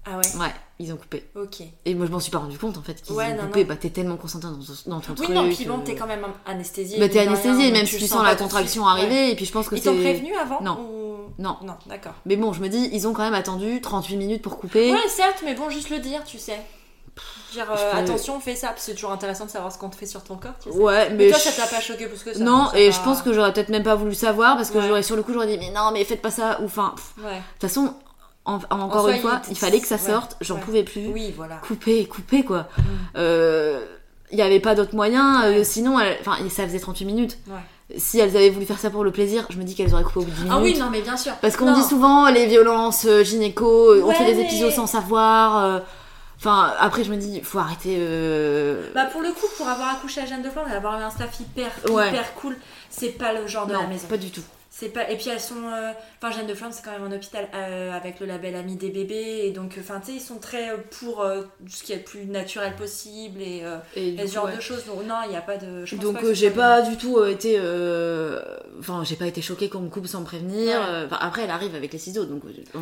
Ah ouais, Ouais, ils ont coupé. ok. Et moi, je m'en suis pas rendu compte en fait qu'ils Ouais, ont non, coupé. non. Bah, t'es tellement concentré dans, ton- dans ton Oui, truc. non, puis bon, t'es quand même anesthésié. Bah, t'es anesthésié, même si tu tu sens la contraction arriver. Et puis je pense que. Ils t'ont prévenu avant Non. ou- Non. Non, d'accord. Mais bon, je me dis, ils ont quand même attendu 38 minutes pour couper. Ouais, certes, mais bon, juste le dire, tu sais. Dire, euh, attention, fais ça, parce que c'est toujours intéressant de savoir ce qu'on te fait sur ton corps, tu sais. Ouais, Mais, mais. toi, je- ça t'a pas choqué plus que ça. Non, ça et je pense que j'aurais peut-être même pas voulu savoir parce que Ouais. j'aurais sur le coup j'aurais dit mais non mais faites pas ça ou enfin de Ouais. toute façon en- en- encore soi, une fois il- il fallait que ça sorte j'en pouvais plus Oui, voilà. couper couper quoi Mm. Euh, il y avait pas d'autre moyen euh, sinon elle- enfin ça faisait 38 minutes Ouais. si elles avaient voulu faire ça pour le plaisir je me dis qu'elles auraient coupé au bout de 10 minutes Ah oui, non, mais bien sûr. parce qu'on dit souvent les violences euh, gynéco euh, on fait des mais- épisodes sans savoir euh, enfin après je me dis faut arrêter euh, Bah pour le coup, pour avoir accouché à Jeanne de Flandre et avoir eu un staff hyper, Ouais. hyper cool, c'est pas le genre de la maison. pas du tout C'est pas. Et puis elles sont. euh, Enfin, Jeanne de Flandre, c'est quand même un hôpital euh, avec le label Ami des bébés. Et donc, enfin, tu sais, ils sont très euh, pour euh, ce qui est le plus naturel possible et, euh, et, et ce coup, genre ouais. de choses. Donc, non, il n'y a pas de. je pense Donc euh, j'ai pas du tout euh, été, euh, enfin j'ai pas été choquée qu'on me coupe sans me prévenir. Ouais. Euh, enfin, après elle arrive avec les ciseaux, donc euh,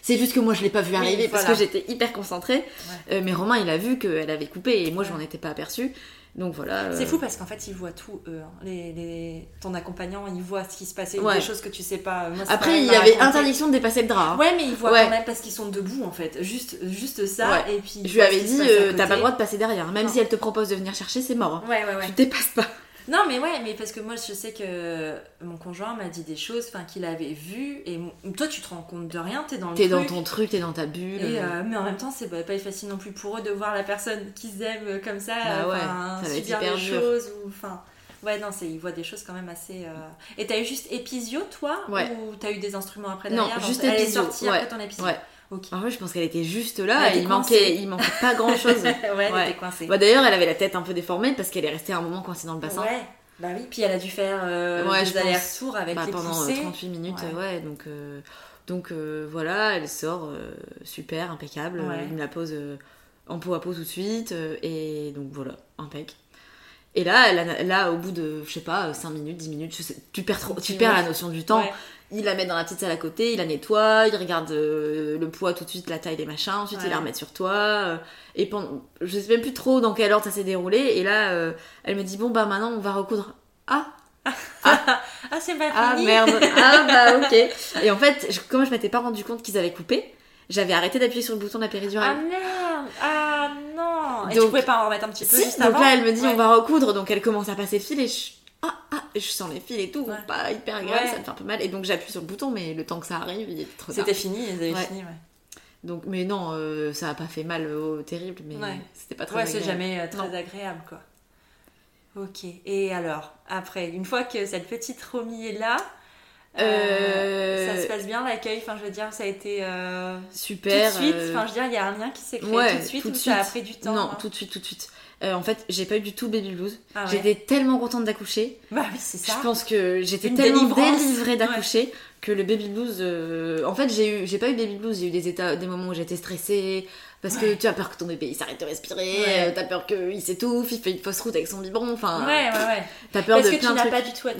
c'est juste que moi je l'ai pas vu arriver parce voilà. que j'étais hyper concentrée. Euh, mais Romain il a vu qu'elle avait coupé et moi je m'en étais pas aperçue. Donc voilà. euh, C'est fou parce qu'en fait, ils voient tout, eux. hein. Les, les- Ton accompagnant, il voit ce qui se passait, Ouais. des choses que tu sais pas. Moi, Après il y avait raconté. interdiction de dépasser le drap. hein. Ouais, mais ils voient Ouais. quand même parce qu'ils sont debout en fait. Juste, juste ça. Ouais. Et puis. Je lui avais dit euh, t'as pas le droit de passer derrière, même Non. si elle te propose de venir chercher c'est mort. hein. Ouais, ouais, ouais. Tu dépasses pas. Non, mais ouais, mais parce que moi, je sais que mon conjoint m'a dit des choses enfin, qu'il avait vues. Et toi, tu te rends compte de rien, t'es dans le T'es dans ton truc, t'es dans ta bulle. Et, euh, mais en même temps, c'est pas facile non plus pour eux de voir la personne qu'ils aiment comme ça, Bah ouais, enfin, ça va subir des choses. Ou, enfin, ouais, non, ils voient des choses quand même assez. euh, Et t'as eu juste épisio, toi? Ouais. Ou t'as eu des instruments après Non, derrière? juste Elle est épisio, sortie ouais. après ton épisio. Ouais. Ok. En vrai je pense qu'elle était juste là était il coincée. manquait, il manquait pas grand chose. ouais, elle Ouais. était coincée. Bah d'ailleurs, elle avait la tête un peu déformée parce qu'elle est restée un moment coincée dans le bassin. Ouais, bah oui. Puis elle a dû faire euh, Ouais, des allers-retours avec Bah, les pendant euh, poussées. 38 minutes, Ouais. ouais. donc euh, donc euh, voilà, elle sort super, impeccable. Il me la pose en peau à peau tout de suite et donc voilà, impec. Et là, elle a- là, au bout de, je sais pas, 5 minutes, 10 minutes, sais- tu perds, trop, tu perds la notion du temps. Il la met dans la petite salle à côté, il la nettoie, il regarde euh, le poids tout de suite, la taille des machins, ensuite Ouais. il la remet sur toi. euh, et pendant, je sais même plus trop dans quel ordre ça s'est déroulé. Et là, euh, elle me dit bon bah maintenant on va recoudre. Ah ah, c'est pas ah fini. merde ah bah ok. Et en fait, je, comme je m'étais pas rendu compte qu'ils avaient coupé, j'avais arrêté d'appuyer sur le bouton de la Ah péridurale. merde Ah non Et tu pouvais pas en remettre un petit peu si, juste donc avant là, elle me dit, Ouais. on va recoudre, donc elle commence à passer le fil et je. Ah, ah, je sens les fils et tout, Ouais. pas hyper agréable, Ouais. ça me fait un peu mal. Et donc j'appuie sur le bouton, mais le temps que ça arrive, il est trop tard. C'était fini, ils avaient Ouais. fini, ouais. Donc, mais non, euh, ça a pas fait mal au terrible, mais Ouais. c'était pas très Ouais, c'est agréable. jamais euh, très Non. agréable, quoi. Ok. Et alors, après, une fois que cette petite Romy est là, euh, ça se passe bien l'accueil? Enfin, je veux dire, ça a été Super. tout de suite? Enfin, je veux dire, il y a un lien qui s'est créé tout de suite tout ou de ça a pris du temps Non, hein? tout de suite, tout de suite. Euh, en fait, j'ai pas eu du tout baby blues. Ah ouais. J'étais tellement contente d'accoucher. Bah oui, c'est ça. Je pense que j'étais tellement délivrance. délivrée d'accoucher que le baby blues. euh, En fait, j'ai eu, j'ai pas eu baby blues. J'ai eu des états, des moments où j'étais stressée parce que Ouais. tu as peur que ton bébé il s'arrête de respirer. Ouais. euh, T'as peur qu'il s'étouffe, il fait une fausse route avec son biberon. Enfin, Ouais, ouais, ouais. t'as peur Parce de que tu plein n'as pas du tout, pas,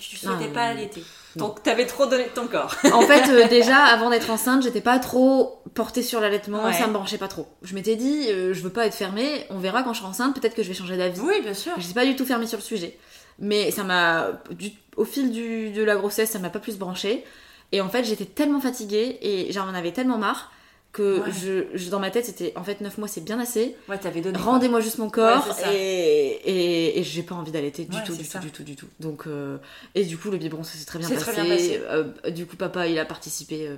tu souhaitais Non, pas allaiter. Donc, t'avais trop donné de ton corps. En fait, euh, déjà, avant d'être enceinte, j'étais pas trop portée sur l'allaitement, Ouais. ça me branchait pas trop. Je m'étais dit, euh, je veux pas être fermée, on verra quand je serai enceinte, peut-être que je vais changer d'avis. oui, bien sûr. Je suis pas du tout fermée sur le sujet. Mais ça m'a. Au fil du, de la grossesse, ça m'a pas plus branché. Et en fait, j'étais tellement fatiguée et j'en avais tellement marre que Ouais. je, je- dans ma tête, c'était en fait 9 mois, c'est bien assez. Ouais, t'avais donné. Rendez-moi juste mon corps Ouais, et, et, et j'ai pas envie d'allaiter du Ouais, tout, du ça. tout, du tout, du tout. Donc, euh, et du coup, le biberon, ça s'est très bien C'est passé. très bien passé. Euh, du coup, papa, il a participé euh,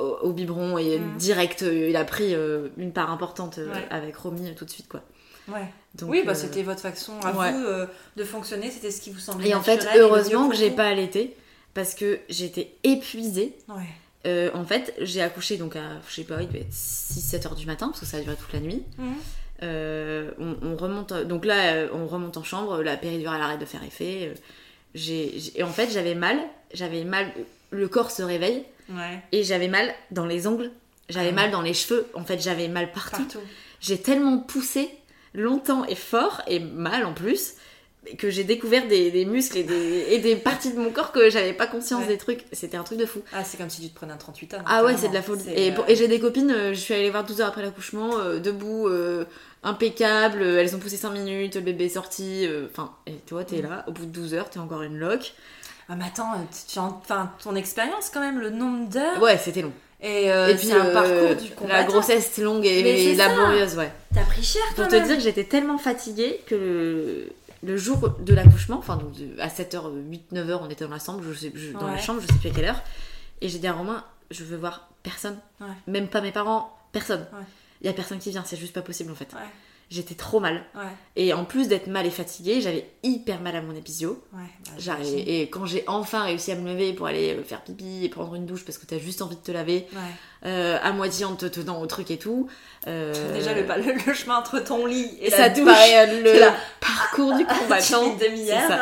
au, au biberon et Mm. direct, il a pris une part importante avec Romy tout de suite, quoi. Ouais. Donc, oui, bah c'était votre façon à vous de fonctionner, c'était ce qui vous semblait Et en fait, heureusement que j'ai pas allaité parce que j'étais épuisée. Ouais. Euh, en fait, j'ai accouché donc à, je sais pas, il devait être 6-7 heures du matin parce que ça a duré toute la nuit. Mhm. Euh, on, on remonte, donc là, euh, on remonte en chambre, la péridurale arrête de faire effet. et en fait, j'avais mal, j'avais mal, le corps se réveille Ouais. et j'avais mal dans les ongles, j'avais Ah. mal dans les cheveux. En fait, j'avais mal partout. Partout. J'ai tellement poussé longtemps et fort et mal en plus que j'ai découvert des, des muscles et des, et des parties de mon corps que j'avais pas conscience Ouais. des trucs. C'était un truc de fou. Ah, c'est comme si tu te prenais un 38 ans. Ah ouais, c'est de la folie. Et, euh, et j'ai des copines, euh, je suis allée voir 12 heures après l'accouchement, euh, debout, euh, impeccable, elles ont poussé 5 minutes, le bébé est sorti. Enfin, et toi, t'es Mm. là, au bout de 12 heures, t'es encore une loque. Ah, mais attends, tu, enfin, ton expérience quand même, le nombre d'heures. Ouais, c'était long. Et, euh, et puis, c'est un parcours du la grossesse longue et, laborieuse, ouais. T'as pris cher Pour quand te même. dire que j'étais tellement fatiguée que le, jour de l'accouchement, enfin à 7h, 8, 9h, on était dans la chambre, je sais, je- dans la Ouais. chambre, je sais plus à quelle heure. Et j'ai dit à Romain, je veux voir personne. Ouais. Même pas mes parents, personne. Ouais. Il y a personne qui vient, c'est juste pas possible en fait. J'étais trop mal. ouais, Et en plus d'être mal et fatiguée, j'avais hyper mal à mon épisio. ouais. bah. Et quand j'ai enfin réussi à me lever pour aller euh, faire pipi et prendre une douche parce que t'as juste envie de te laver, Ouais. euh, à moitié en te tenant au truc et tout. euh, Déjà, le, le, le chemin entre ton lit et ça la douche. paraît le parcours du combattant. Demi-heure.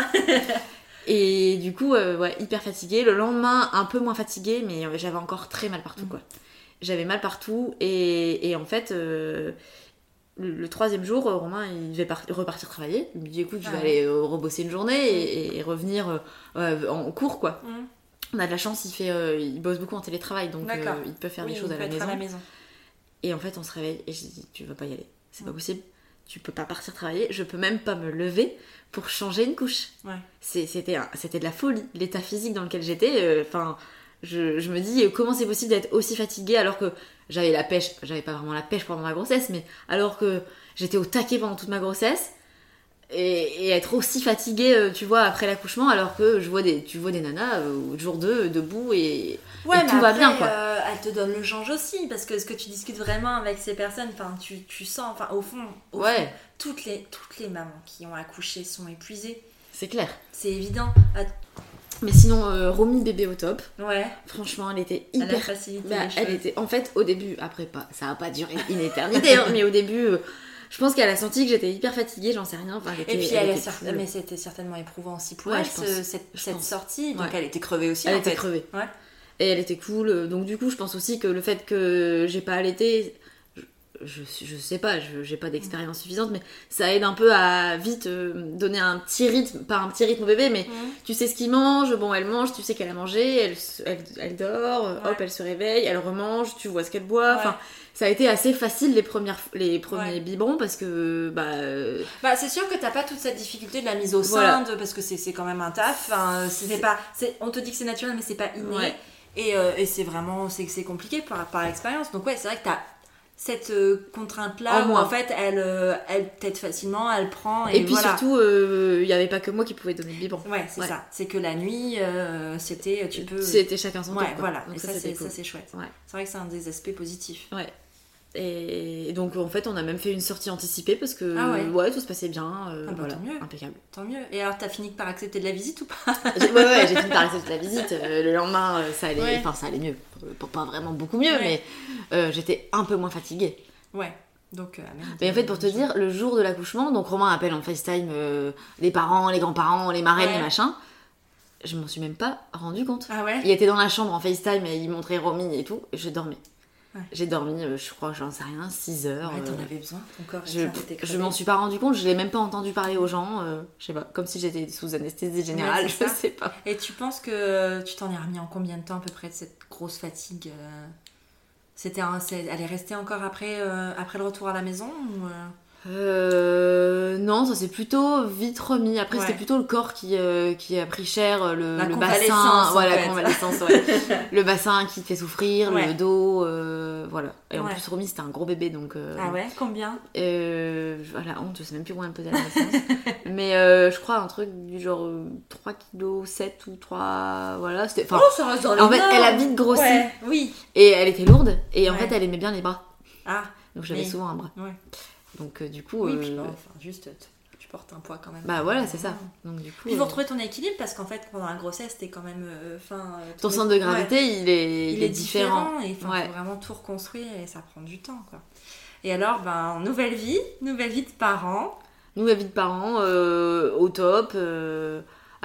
Et du coup, euh, ouais, hyper fatiguée. Le lendemain, un peu moins fatiguée, mais j'avais encore très mal partout, Mm. quoi. J'avais mal partout, et, et en fait, le, le troisième jour, euh, Romain, il devait par- repartir travailler. Il me dit, écoute, je vais Ah. aller euh, rebosser une journée et, et revenir euh, en cours, quoi. Mhm. On a de la chance, il, fait, euh, il bosse beaucoup en télétravail, donc euh, il peut faire Oui, des choses à la maison. à la maison. Et en fait, on se réveille et je dis Tu vas pas y aller, c'est pas Mm. possible. Tu peux pas partir travailler, je peux même pas me lever pour changer une couche. Ouais. C'était de la folie, l'état physique dans lequel j'étais. Enfin, je, je me dis comment c'est possible d'être aussi fatiguée alors que j'avais la pêche, j'avais pas vraiment la pêche pendant ma grossesse, mais alors que j'étais au taquet pendant toute ma grossesse. Et, et être aussi fatiguée, euh, tu vois, après l'accouchement, alors que je vois des, tu vois des nanas euh, au jour 2, debout et, Ouais, Et mais tout va bien, quoi. euh, elle te donne le change aussi, parce que ce que tu discutes vraiment avec ces personnes, enfin, tu, tu sens, enfin, au fond, au fond, toutes les, toutes les mamans qui ont accouché sont épuisées. c'est clair. C'est évident. Mais sinon, euh, Romy bébé au top. ouais, Franchement, elle était elle a hyper facilité Bah, les elle était en fait au début après pas ça a pas duré une éternité hein, mais au début euh, je pense qu'elle a senti que j'étais hyper fatiguée j'en sais rien enfin, Et puis elle était mais c'était certainement éprouvant aussi pour Ouais, elle, ce- cette, sortie. Donc Ouais. elle était crevée aussi elle en était fait. crevée Ouais. et elle était cool donc du coup je pense aussi que le fait que j'ai pas allaité je, je, sais pas je- j'ai pas d'expérience suffisante mais ça aide un peu à vite euh, donner un petit rythme pas un petit rythme au bébé mais tu sais ce qu'il mange, bon elle mange, tu sais qu'elle a mangé, elle, elle, elle dort, euh, Ouais. hop elle se réveille, elle remange, tu vois ce qu'elle boit, Ouais. enfin ça a été assez facile les, premières, les premiers Ouais. biberons parce que bah euh, Bah, c'est sûr que t'as pas toute cette difficulté de la mise au sein, Voilà. de- parce que c'est c'est quand même un taf. Enfin, c'est pas, on te dit que c'est naturel, mais c'est pas inné. Et, euh, et c'est vraiment, c'est c'est compliqué par, par expérience. Donc ouais, c'est vrai que t'as cette euh, contrainte-là En où moins. en fait elle, euh, elle facilement, elle prend et, Et, puis voilà. surtout, euh, il n'y avait pas que moi qui pouvais donner le biberon. Ouais, c'est Ouais. ça. C'est que la nuit, euh, c'était, tu peux. C'était chacun son Ouais, tour. quoi. voilà. Donc et ça, c'est, cool. chouette. Ouais. C'est vrai que c'est un des aspects positifs. Ouais. Et donc en fait, on a même fait une sortie anticipée parce que Ah ouais. tout se passait bien. euh, Ah bah, voilà, tant mieux. impeccable. Tant mieux. Et alors, t'as fini par accepter de la visite ou pas? Ouais, ouais, j'ai fini par accepter la visite. Le lendemain, ça allait, Ouais. enfin ça allait mieux. Pas- Pas vraiment beaucoup mieux, Ouais. mais euh, j'étais un peu moins fatiguée. Ouais. Donc, euh, Mais en fait, pour te dire, le jour de l'accouchement, donc Romain appelle en FaceTime euh, les parents, les grands-parents, les marraines, Ouais. les machins. Je m'en suis même pas rendu compte. Ah ouais Il était dans la chambre en FaceTime et il montrait Romy et tout. Et je dormais. Ouais. J'ai dormi, euh, je crois, j'en sais rien, 6 heures. Ouais, t'en avais besoin. Ton corps Je, je m'en suis pas rendu compte, je l'ai même pas entendu parler aux gens, je sais pas, comme si j'étais sous anesthésie générale, je sais pas. Et tu penses que tu t'en es remis en combien de temps à peu près de cette grosse fatigue C'était un- elle est restée encore après, euh, après le retour à la maison ou, euh, Euh, non, ça s'est plutôt vite remis. Après, Ouais. c'était plutôt le corps qui, euh, qui a pris cher, euh, le, bassin, voilà, ouais. le bassin qui fait souffrir, Ouais. le dos, euh, voilà. Et en plus, Romy, c'était un gros bébé, donc. Ah ouais Combien? Euh, voilà, honte, je sais même plus combien elle pesait à la naissance. Mais je crois un truc du genre euh, 3 kg 7 ou 3. Voilà, c'était. Enfin, ça reste dans en fait, elle a vite grossi. Oui. Et elle était lourde, et en fait, elle aimait bien les bras. Ah, Donc j'avais Mais- souvent un bras. ouais. Donc euh, du coup. Oui, euh, puis bon, enfin, juste, tu- portes un poids quand même. Bah voilà, c'est ça. Donc du coup. Puis vous euh, retrouvez ton équilibre parce qu'en fait, pendant la grossesse, t'es quand même. euh, Enfin, euh, ton centre de gravité, Ouais. il est, il est différent, et il faut Ouais. vraiment tout reconstruire et ça prend du temps quoi. Et alors, ben, nouvelle vie, nouvelle vie de parents. Nous, la vie de parents, euh, au top.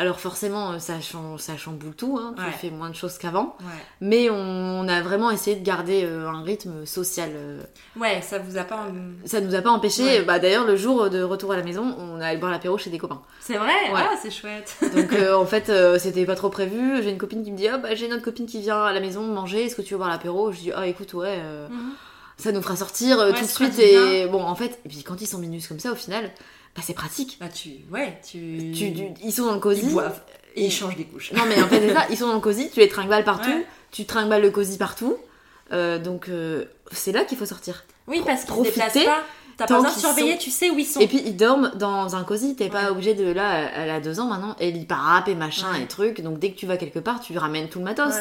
Alors forcément, euh, ça, change, ça chamboule tout. Hein, Ouais. Tu fais moins de choses qu'avant. Ouais. Mais on, on a vraiment essayé de garder euh, un rythme social. euh, Ouais, ça vous a pas. Ça nous a pas empêché. Ouais. Bah, D'ailleurs, le jour de retour à la maison, on allait boire l'apéro chez des copains. C'est vrai? Ouais. Ah, c'est chouette. Donc euh, en fait, euh, c'était pas trop prévu. J'ai une copine qui me dit Ah bah j'ai une autre copine qui vient à la maison manger, est-ce que tu veux boire l'apéro? Je dis Ah écoute, ouais, euh, Mhm. ça nous fera sortir Ouais, tout de suite. Et bon, en fait, et puis quand ils sont minus comme ça, au final, bah c'est pratique. Bah, tu. Ouais, tu. Tu, tu- ils sont dans le cosy. Ils boivent et ils changent des couches. Non mais en fait c'est ça, ils sont dans le cosy, tu les tringballes partout, Ouais. tu tringballes le cosy partout. Euh, donc euh, c'est là qu'il faut sortir. Oui, parce qu'ils se déplacent pas. T'as pas besoin de surveiller, sont- tu sais où ils sont. Et puis ils dorment dans un cosy, t'es pas obligé de là, elle a deux ans maintenant, elle y parape et machin Ouais. et truc, donc dès que tu vas quelque part, tu ramènes tout le matos.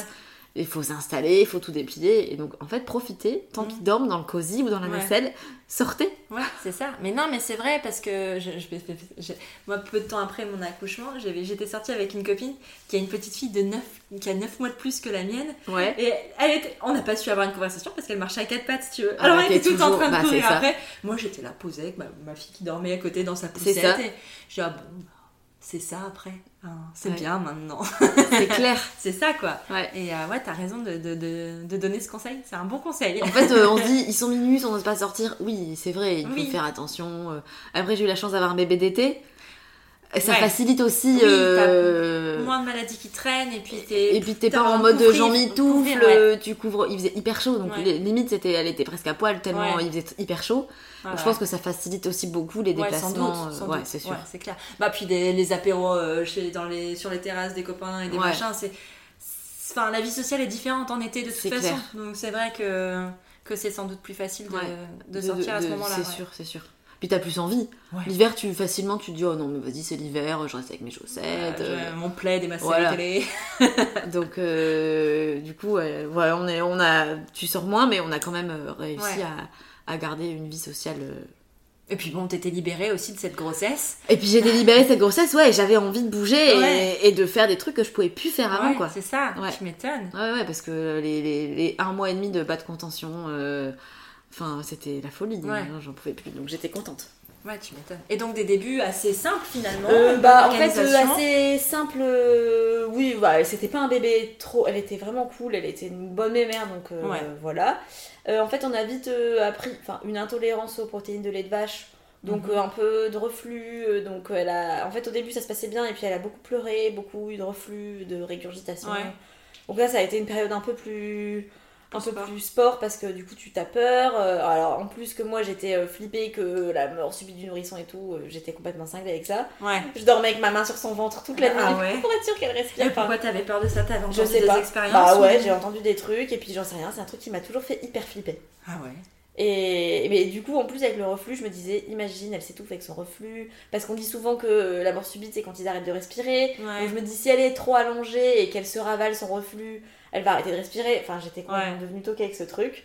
Il faut s'installer, il faut tout déplier, et donc en fait profitez, tant Mm. qu'ils dorment dans le cosy ou dans la Ouais. nacelle, sortez. Ouais, c'est ça. Mais non, mais c'est vrai parce que je, je- je- moi, peu de temps après mon accouchement, j'avais- j'étais sortie avec une copine qui a une petite fille de 9, qui a 9 mois de plus que la mienne. Ouais. Et elle était, on n'a pas su avoir une conversation parce qu'elle marchait à quatre pattes, si tu veux. Ah, Alors bah, elle était t'es tout le temps en train de bah, courir c'est après. Moi, j'étais là posée avec ma, ma fille qui dormait à côté dans sa C'est poussette. ça. Et je dis, ah bon, bah, c'est ça après. Hein, c'est Ouais. bien maintenant. C'est clair. c'est ça, quoi. Ouais. Et euh, ouais, t'as raison de, de, de, de donner ce conseil. C'est un bon conseil. En fait, euh, on se dit, ils sont minus, on n'ose pas sortir. Oui, c'est vrai, il faut faire attention. euh. Après, j'ai eu la chance d'avoir un bébé d'été. Ça Ouais. facilite aussi. Oui, euh, Moins de maladies qui traînent et puis t'es. Et puis t'es pas en mode couvrir- j'en mitoufle, ouais. tu couvres, il faisait hyper chaud, donc Ouais. limite c'était, elle était presque à poil tellement il faisait hyper chaud. Voilà. Je pense que ça facilite aussi beaucoup les déplacements. euh, ouais, c'est sûr. C'est clair. Bah puis des- les apéros euh, chez, dans les, sur les terrasses des copains et des machins, c'est... Enfin, la vie sociale est différente en été de toute façon. clair. Donc c'est vrai que, que c'est sans doute plus facile de, sortir à ce moment-là. C'est sûr, c'est sûr. Puis t'as plus envie. Ouais. L'hiver, tu facilement tu te dis oh non mais vas-y c'est l'hiver, je reste avec mes chaussettes. j'ai euh, mon plaid et ma voilà. télé. Donc euh, du coup, voilà, on est, on a, tu sors moins, mais on a quand même euh, réussi Ouais. à, à garder une vie sociale. Et puis bon, t'étais libérée aussi de cette grossesse. Et puis j'ai délibéré cette grossesse, ouais, et j'avais envie de bouger et- de faire des trucs que je pouvais plus faire avant, Ouais, quoi. C'est ça, Ouais. tu m'étonnes. Ouais, ouais, parce que les, les, les un mois et demi de pas de contention, euh, enfin, c'était la folie, Ouais. hein, j'en pouvais plus, donc j'étais contente. Ouais, tu m'étonnes. Et donc des débuts assez simples finalement. Euh, bah, en fait, euh, assez simple. euh, oui, bah, c'était pas un bébé trop. Elle était vraiment cool, elle était une bonne mémère, donc Ouais. voilà. En fait, on a vite appris enfin, une intolérance aux protéines de lait de vache. Donc Mhm. un peu de reflux, donc elle a, en fait au début ça se passait bien et puis elle a beaucoup pleuré, beaucoup eu de reflux, de régurgitation. Ouais. Donc là ça a été une période un peu plus, un peu Sport. plus sport parce que du coup tu t'as peur. Euh, alors en plus que moi j'étais euh, flippée que la mort subite du nourrisson et tout, euh, j'étais complètement cinglée avec ça. Ouais. Je dormais avec ma main sur son ventre toute la nuit Ah ouais. pour être sûre qu'elle respire Et pourquoi t'avais peur de ça? T'avais entendu Je sais des pas. expériences Bah ou- ouais, j'ai entendu des trucs et puis j'en sais rien, c'est un truc qui m'a toujours fait hyper flipper. Ah ouais. Et mais du coup, en plus, avec le reflux, je me disais, imagine, elle s'étouffe avec son reflux. Parce qu'on dit souvent que la mort subite, c'est quand ils arrêtent de respirer. Ouais. Donc je me dis, si elle est trop allongée et qu'elle se ravale son reflux, elle va arrêter de respirer. Enfin, j'étais quand même Ouais. devenue toquée avec ce truc.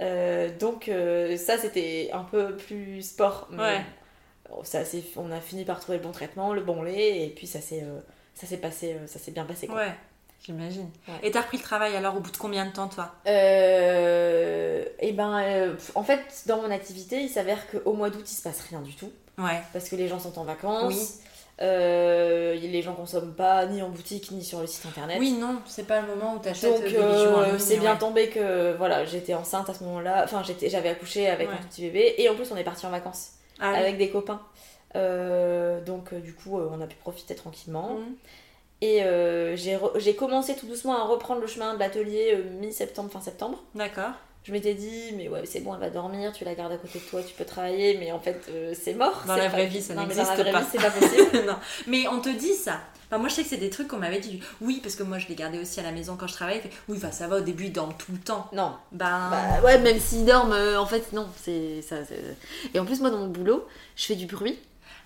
Euh, donc, euh, ça, c'était un peu plus sport. Mais Ouais. ça, on a fini par trouver le bon traitement, le bon lait, et puis ça s'est euh, ça s'est passé, ça s'est bien passé. Quoi. Ouais, j'imagine. Ouais. Et t'as repris le travail alors au bout de combien de temps toi? Et ben, en fait, dans mon activité, il s'avère qu'au mois d'août, il se passe rien du tout. Ouais. Parce que les gens sont en vacances. Oui. Euh, les gens consomment pas ni en boutique ni sur le site internet. Oui, non, c'est pas le moment où t'achètes Donc des bijoux en euh, ligne, c'est bien ouais. tombé que voilà j'étais enceinte à ce moment-là. Enfin j'étais j'avais accouché avec Ouais. un tout petit bébé et en plus on est parti en vacances Ah, oui. avec des copains. Euh, donc du coup on a pu profiter tranquillement. Mhm. Et euh, j'ai commencé tout doucement à reprendre le chemin de l'atelier mi-septembre fin septembre. D'accord. Je m'étais dit, mais ouais, c'est bon, elle va dormir, tu la gardes à côté de toi, tu peux travailler, mais en fait, euh, c'est mort. Dans la pas- vraie vie, ça Non, mais dans la n'existe vraie pas. vie, c'est pas possible. non. Mais on te dit ça. Enfin, moi, je sais que c'est des trucs qu'on m'avait dit. Oui, parce que moi, je l'ai gardé aussi à la maison quand je travaillais. Fait, oui, bah, ça va, au début, ils dorment tout le temps. non. Ben. Bah ouais, même s'ils dorment, euh, en fait, non, c'est ça. c'est- Et en plus, moi, dans mon boulot, je fais du bruit.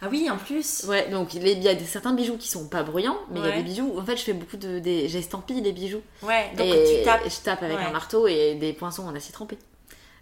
Ah oui, en plus. Ouais, donc il y a des, certains bijoux qui sont pas bruyants, mais il y a des bijoux. En fait, je fais beaucoup de. Des, J'estampille les bijoux. Ouais, donc et tu tapes. je tape avec Ouais. un marteau et des poinçons en acier trempé.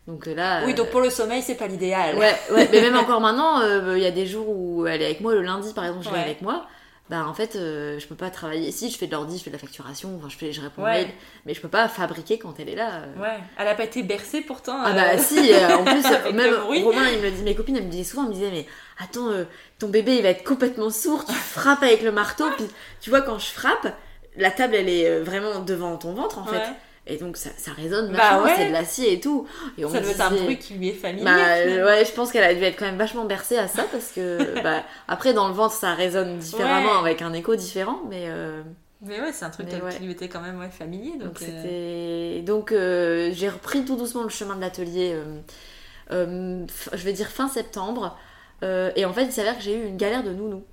Donc euh, là. Oui, euh, donc pour le sommeil, c'est pas l'idéal. Ouais, ouais, mais même encore maintenant, euh, il y a des jours où elle est avec moi, le lundi par exemple, je Ouais. avec moi. Bah en fait, euh, je peux pas travailler. Si, je fais de l'ordi, je fais de la facturation, enfin, je, fais, je réponds Ouais. mails, mais je peux pas fabriquer quand elle est là. euh. Ouais. Elle a pas été bercée pourtant. Ah euh, bah si, euh, en plus, même. Romain, il me le dit, mes copines, elles me disaient souvent, elles me disaient, mais attends, euh, ton bébé, il va être complètement sourd, tu frappes avec le marteau, puis tu vois, quand je frappe, la table, elle est euh, vraiment devant ton ventre, en fait. Et donc, ça, ça résonne Bah ouais. c'est de l'acier et tout. Et on Ça doit être un bruit qui lui est familier. Bah finalement. ouais, je pense qu'elle a dû être quand même vachement bercée à ça, parce que, bah, après, dans le ventre, ça résonne différemment, Ouais. avec un écho différent, mais... euh, Mais ouais, c'est un truc qui lui était quand même ouais, familier. Donc, Donc euh, donc euh, j'ai repris tout doucement le chemin de l'atelier. je vais dire fin septembre. Et en fait, il s'avère que j'ai eu une galère de nounou.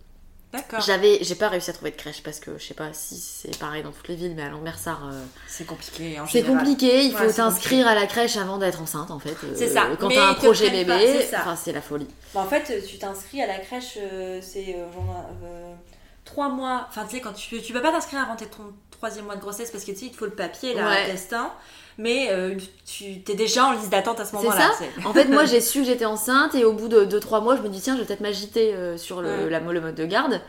D'accord. J'avais, j'ai pas réussi à trouver de crèche parce que je sais pas si c'est pareil dans toutes les villes, mais à Lambersart, euh, C'est compliqué c'est compliqué. Il faut t'inscrire à la crèche avant d'être enceinte, en fait. euh, C'est ça. Quand t'as un projet bébé, c'est ça. enfin, c'est la folie. Bah, en fait, tu t'inscris à la crèche, euh, c'est euh, genre euh, trois mois. Enfin, tu sais, quand tu, tu peux pas t'inscrire avant ton troisième mois de grossesse parce que tu sais, il te faut le papier, là, Ouais. le testin. Mais euh, tu t'es déjà en liste d'attente à ce C'est moment-là. ça. tu sais. En fait, moi, j'ai su que j'étais enceinte et au bout de 2-3 mois, je me dis, tiens, je vais peut-être m'agiter euh, sur le, Ouais. la, le mode de garde.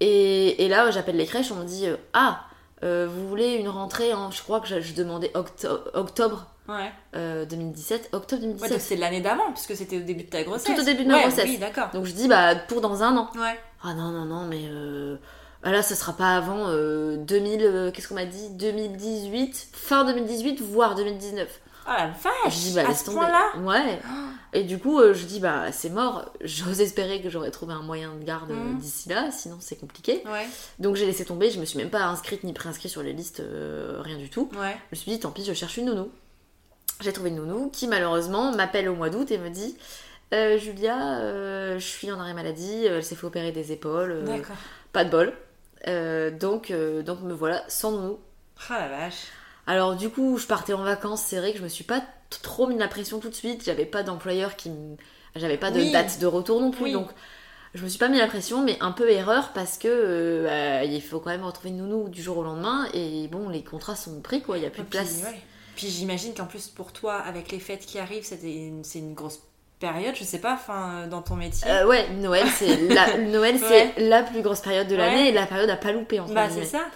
Et, et là, j'appelle les crèches, on me dit, euh, ah, vous voulez une rentrée en. Je crois que je, je demandais octo- octobre Ouais. euh, 2017. Octobre Ouais, 2017. donc c'est l'année d'avant, puisque c'était au début de ta grossesse. Tout au début de ma Ouais, grossesse. Oui, d'accord. Donc je dis, bah, pour dans un an. Ouais. Ah non, non, non, mais. Euh, ah là, ça sera pas avant euh, 2000. euh, Qu'est-ce qu'on m'a dit? 2018, fin 2018, voire 2019. Oh la vache Je dis, bah, À laisse ce tomber. point-là? Ouais. Et du coup, euh, je dis, bah, c'est mort. J'ose espérer que j'aurais trouvé un moyen de garde euh, Mhm. d'ici là, sinon c'est compliqué. Ouais, Donc j'ai laissé tomber, je me suis même pas inscrite ni préinscrite sur les listes, euh, rien du tout. ouais. Je me suis dit, tant pis, je cherche une nounou. J'ai trouvé une nounou qui, malheureusement, m'appelle au mois d'août et me dit Euh, Julia, euh, je suis en arrêt maladie, euh, elle s'est fait opérer des épaules, D'accord. pas de bol. Donc, donc me voilà sans nounou. Oh la vache. Alors du coup, je partais en vacances, c'est vrai que je me suis pas trop mis la pression tout de suite, j'avais pas d'employeur qui me... J'avais pas de Oui. date de retour non plus, Oui. donc je me suis pas mis la pression, mais un peu erreur parce que euh, bah, il faut quand même retrouver une nounou du jour au lendemain, et bon, les contrats sont pris quoi, il y a plus de Puis, place. ouais. Puis j'imagine qu'en plus pour toi, avec les fêtes qui arrivent, c'était une- c'est une grosse période, je sais pas, enfin, euh, dans ton métier. Euh, ouais, Noël, c'est la, Noël, Ouais. c'est la plus grosse période de l'année Ouais. et la période à pas louper entre bah c'est ça.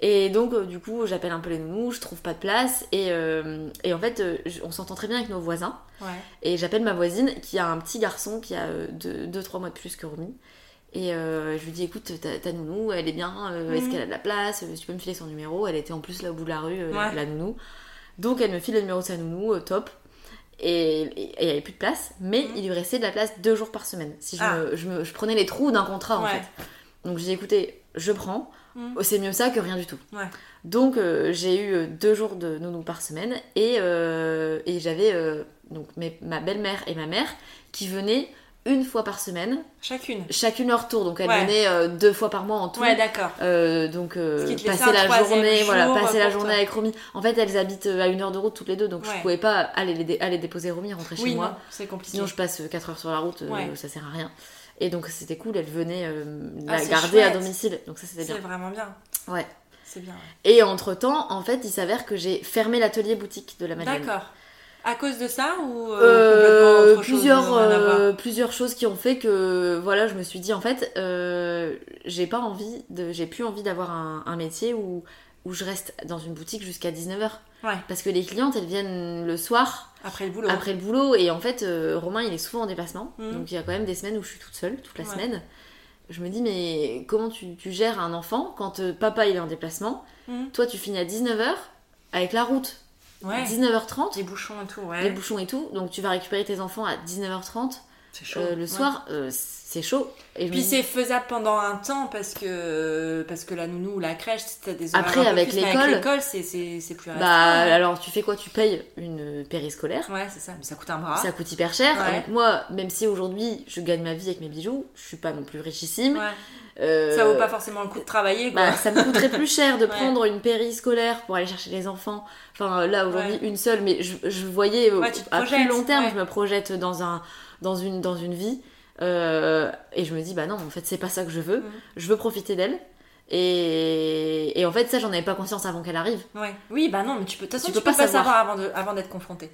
Et donc, euh, du coup, j'appelle un peu les nounous, je trouve pas de place. Et, euh, et en fait, je- on s'entend très bien avec nos voisins. Ouais. Et j'appelle ma voisine qui a un petit garçon qui a 2-3 mois de plus que Romy. Et je lui dis écoute, ta, nounou, elle est bien, est-ce Mhm. qu'elle a de la place Tu peux me filer son numéro Elle était en plus là au bout de la rue, la- nounou. Donc elle me file le numéro de sa nounou, top. Et il n'y avait plus de place, mais Mhm. il lui restait de la place deux jours par semaine. Si je, Ah. me- je, me- je prenais les trous d'un contrat en fait. Donc j'ai dit écoutez, je prends, Mhm. Oh, c'est mieux ça que rien du tout. Ouais. Donc euh, j'ai eu euh, deux jours de nounou par semaine et, euh, et j'avais euh, donc mes- ma belle-mère et ma mère qui venaient une fois par semaine, Chacune. chacune leur tour. Donc elles Ouais. venaient euh, deux fois par mois en tout. Ouais, d'accord. Euh, donc euh, passer la journée, voilà, passer la journée toi. avec Romy. En fait, elles habitent à une heure de route toutes les deux, donc Ouais. je pouvais pas aller, les dé- aller déposer Romy, rentrer chez Oui, moi. c'est compliqué. Sinon, je passe 4 heures sur la route, Ouais. ça sert à rien. Et donc c'était cool, elles venaient euh, Ah, la c'est garder à domicile, donc ça c'était C'est bien. vraiment bien. Ouais. C'est bien. Et entre temps, en fait, il s'avère que j'ai fermé l'atelier boutique de la Madeleine. D'accord. À cause de ça ou euh, Euh, complètement autre plusieurs, euh, plusieurs choses qui ont fait que voilà je me suis dit en fait euh, j'ai pas envie de j'ai plus envie d'avoir un, un métier où, où je reste dans une boutique jusqu'à 19h Ouais. parce que les clientes elles viennent le soir Après le boulot. après le boulot et en fait Romain il est souvent en déplacement Mhm. donc il y a quand même des semaines où je suis toute seule toute la Ouais. semaine je me dis mais comment tu, tu gères un enfant quand euh, papa il est en déplacement Mhm. toi tu finis à 19h avec la route Ouais. 19h30 Les bouchons et tout, ouais. les bouchons et tout donc tu vas récupérer tes enfants à 19h30 C'est chaud. euh, le Ouais. soir, euh, c'est chaud. Et Puis c'est faisable pendant un temps parce que parce que la nounou ou la crèche, t'as des horaires Après, avec l'école- c'est c'est c'est plus Bah, alors tu fais quoi? Tu payes une périscolaire. Ouais, c'est ça, mais ça coûte un bras. Ça coûte hyper cher. Ouais. Donc moi, même si aujourd'hui je gagne ma vie avec mes bijoux, je suis pas non plus richissime. Ouais. euh, Ça vaut pas forcément le coup de travailler, quoi. bah, ça me coûterait plus cher de Ouais. prendre une périscolaire pour aller chercher les enfants. Enfin là aujourd'hui Ouais. une seule, mais je, je voyais Ouais, à plus long terme, ouais. je me projette dans un dans une dans une vie euh, et je me dis bah non en fait c'est pas ça que je veux. Mhm. Je veux profiter d'elle. Et, et en fait ça j'en avais pas conscience avant qu'elle arrive. Ouais. Oui, bah non, mais tu peux, de toute façon, Tu tu peux peux pas pas savoir. savoir avant de- avant d'être confronté.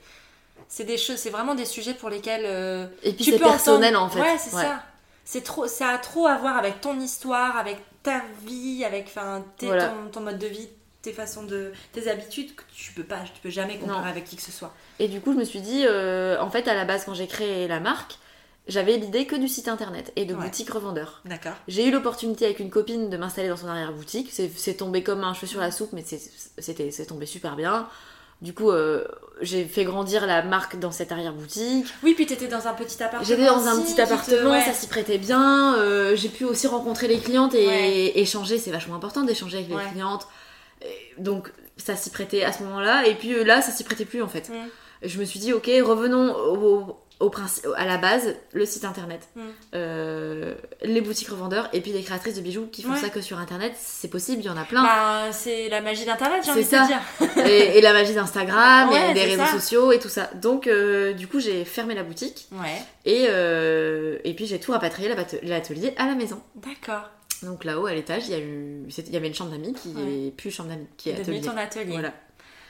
C'est des choses, c'est vraiment des sujets pour lesquels euh, Et puis tu c'est personnel entendre- en fait. Ouais, c'est ça. C'est trop, ça a trop à voir avec ton histoire, avec ta vie, avec enfin tes- Voilà. ton, ton mode de vie, tes façons de, tes habitudes que tu peux pas, tu peux jamais comparer Non. avec qui que ce soit. Et du coup, je me suis dit, euh, en fait, à la base, quand j'ai créé la marque, j'avais l'idée que du site internet et de Ouais. boutique revendeur. D'accord. J'ai eu l'opportunité avec une copine de m'installer dans son arrière-boutique. C'est tombé comme un cheveu sur la soupe, mais c'est- tombé super bien. Du coup, euh, j'ai fait grandir la marque dans cette arrière-boutique. Oui, puis t'étais dans un petit appartement. J'étais dans un petit te- appartement, ouais. ça s'y prêtait bien. euh, j'ai pu aussi rencontrer les clientes et Ouais. échanger. C'est vachement important d'échanger avec les clientes. Donc, ça s'y prêtait à ce moment-là. Et puis euh, là, ça s'y prêtait plus en fait. Mm. Je me suis dit, ok, revenons au, au principe, à la base, le site internet, Mm. Euh, les boutiques revendeurs et puis les créatrices de bijoux qui font Ouais. ça que sur internet. C'est possible, il y en a plein. Bah, c'est la magie d'internet, j'ai envie de ça. te dire. et, et la magie d'Instagram Ouais, et des réseaux ça. sociaux et tout ça. Donc, euh, du coup, j'ai fermé la boutique Ouais. et, euh, et puis j'ai tout rapatrié l'atelier à la maison. D'accord. Donc là-haut, à l'étage, il y, a eu, c'était- il y avait une chambre d'amis qui Ouais. est plus chambre d'amis, qui est Devenu atelier. ton atelier. Voilà.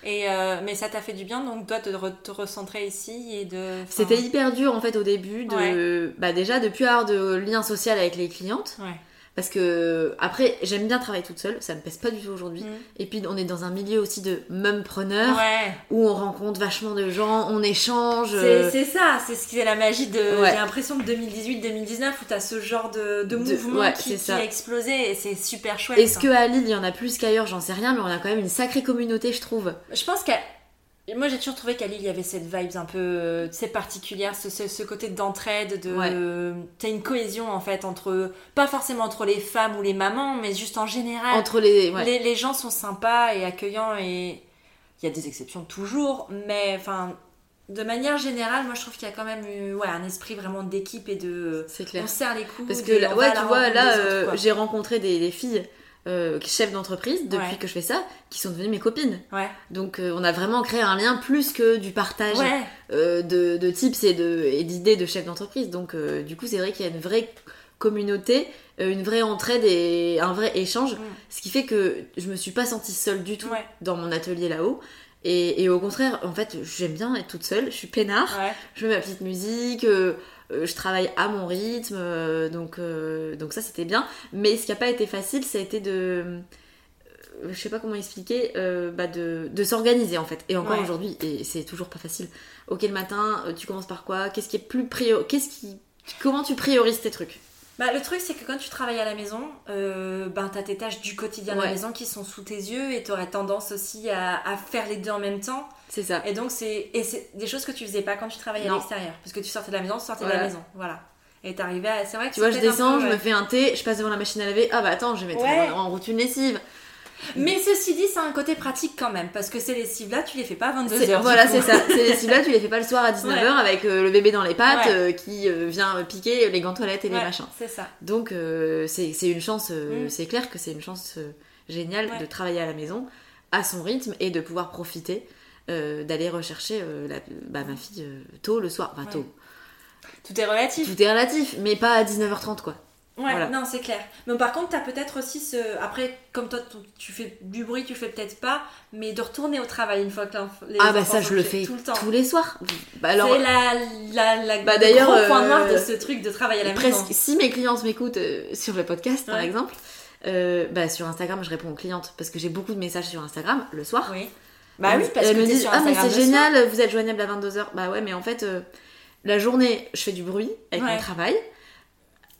Et euh, mais ça t'a fait du bien, donc toi, de te recentrer ici et de. enfin, C'était hyper dur en fait au début de bah déjà de plus avoir de lien social avec les clientes Ouais. Parce que après j'aime bien travailler toute seule, ça me pèse pas du tout aujourd'hui. Mm. Et puis on est dans un milieu aussi de mumpreneurs Ouais. où on rencontre vachement de gens, on échange. C'est euh, c'est ça, c'est ce qui est la magie de. Ouais. J'ai l'impression de 2018-2019 où t'as ce genre de, de De- mouvement ouais, qui, qui a explosé et c'est super chouette. Est-ce ça. que à Lille il y en a plus qu'ailleurs, j'en sais rien, mais on a quand même une sacrée communauté, je trouve. Je pense qu'à. Moi j'ai toujours trouvé qu'à Lille il y avait cette vibe un peu euh, tu sais, particulière, ce, ce, ce côté d'entraide, de. Ouais. T'as une cohésion en fait entre. Pas forcément entre les femmes ou les mamans, mais juste en général. Entre les, ouais. les, les gens sont sympas et accueillants et. Il y a des exceptions toujours, mais enfin. De manière générale, moi je trouve qu'il y a quand même eu ouais, un esprit vraiment d'équipe et de. c'est clair. On serre les coudes. Parce que là, ouais, tu vois, là, euh, j'ai rencontré des, des filles euh, chefs d'entreprise depuis Ouais. que je fais ça, qui sont devenues mes copines. Ouais. Donc euh, on a vraiment créé un lien plus que du partage Ouais. euh, de, de tips et d'idées de chefs d'entreprise. Donc euh, du coup c'est vrai qu'il y a une vraie communauté, une vraie entraide et un vrai échange. Ce qui fait que je me suis pas sentie seule du tout dans mon atelier là-haut. Et, et au contraire, en fait, j'aime bien être toute seule, je suis peinard, je mets ma petite musique, je travaille à mon rythme, euh, donc, euh, donc ça c'était bien. Mais ce qui n'a pas été facile, ça a été de. euh, je sais pas comment expliquer, euh, bah de, de s'organiser en fait. Et encore Ouais. aujourd'hui, et c'est toujours pas facile. Ok, le matin, euh, tu commences par quoi? Qu'est-ce qui est plus prior... Qu'est-ce qui. Comment tu priorises tes trucs? Bah, le truc, c'est que quand tu travailles à la maison, euh, ben, t'as tes tâches du quotidien à Ouais. la maison qui sont sous tes yeux et t'aurais tendance aussi à, à faire les deux en même temps. C'est ça. Et donc, c'est c'est des choses que tu faisais pas quand tu travaillais à l'extérieur. Parce que tu sortais de la maison, tu sortais de la maison. Voilà. Et t'arrivais à. C'est vrai que Tu vois, je c'est descends, peu, je ouais. me fais un thé, je passe devant la machine à laver. Ah bah attends, je vais mettre Ouais. en, route une lessive. Mais ceci dit, a un côté pratique quand même, parce que ces lessives-là, tu les fais pas à 22h. Voilà, c'est ça. Ces lessives-là, tu les fais pas le soir à 19h avec euh, le bébé dans les pattes euh, qui euh, vient piquer les gants toilettes et les machins. C'est ça. Donc, c'est une chance, mm. c'est clair que c'est une chance géniale de travailler à la maison à son rythme et de pouvoir profiter d'aller rechercher bah, ma fille tôt le soir. Enfin, tôt. Tout est relatif. Tout est relatif, mais pas à 19h30 quoi. Ouais, non, c'est clair. Mais par contre, t'as peut-être aussi ce. Après, comme toi, tu fais du bruit, tu fais peut-être pas, mais de retourner au travail une fois que les Ah, bah ça, je le fais tout le temps. tous les soirs. Bah, alors... C'est la, la, la bah, le gros point noir de euh, ce truc de travail à la presque, Si mes clientes m'écoutent euh, sur le podcast, par exemple, euh, bah, sur Instagram, je réponds aux clientes parce que j'ai beaucoup de messages sur Instagram le soir. Oui. Bah oui, parce elles que me disent Ah, mais c'est génial, vous êtes joignable à 22h. Bah ouais, mais en fait, la journée, je fais du bruit avec mon travail.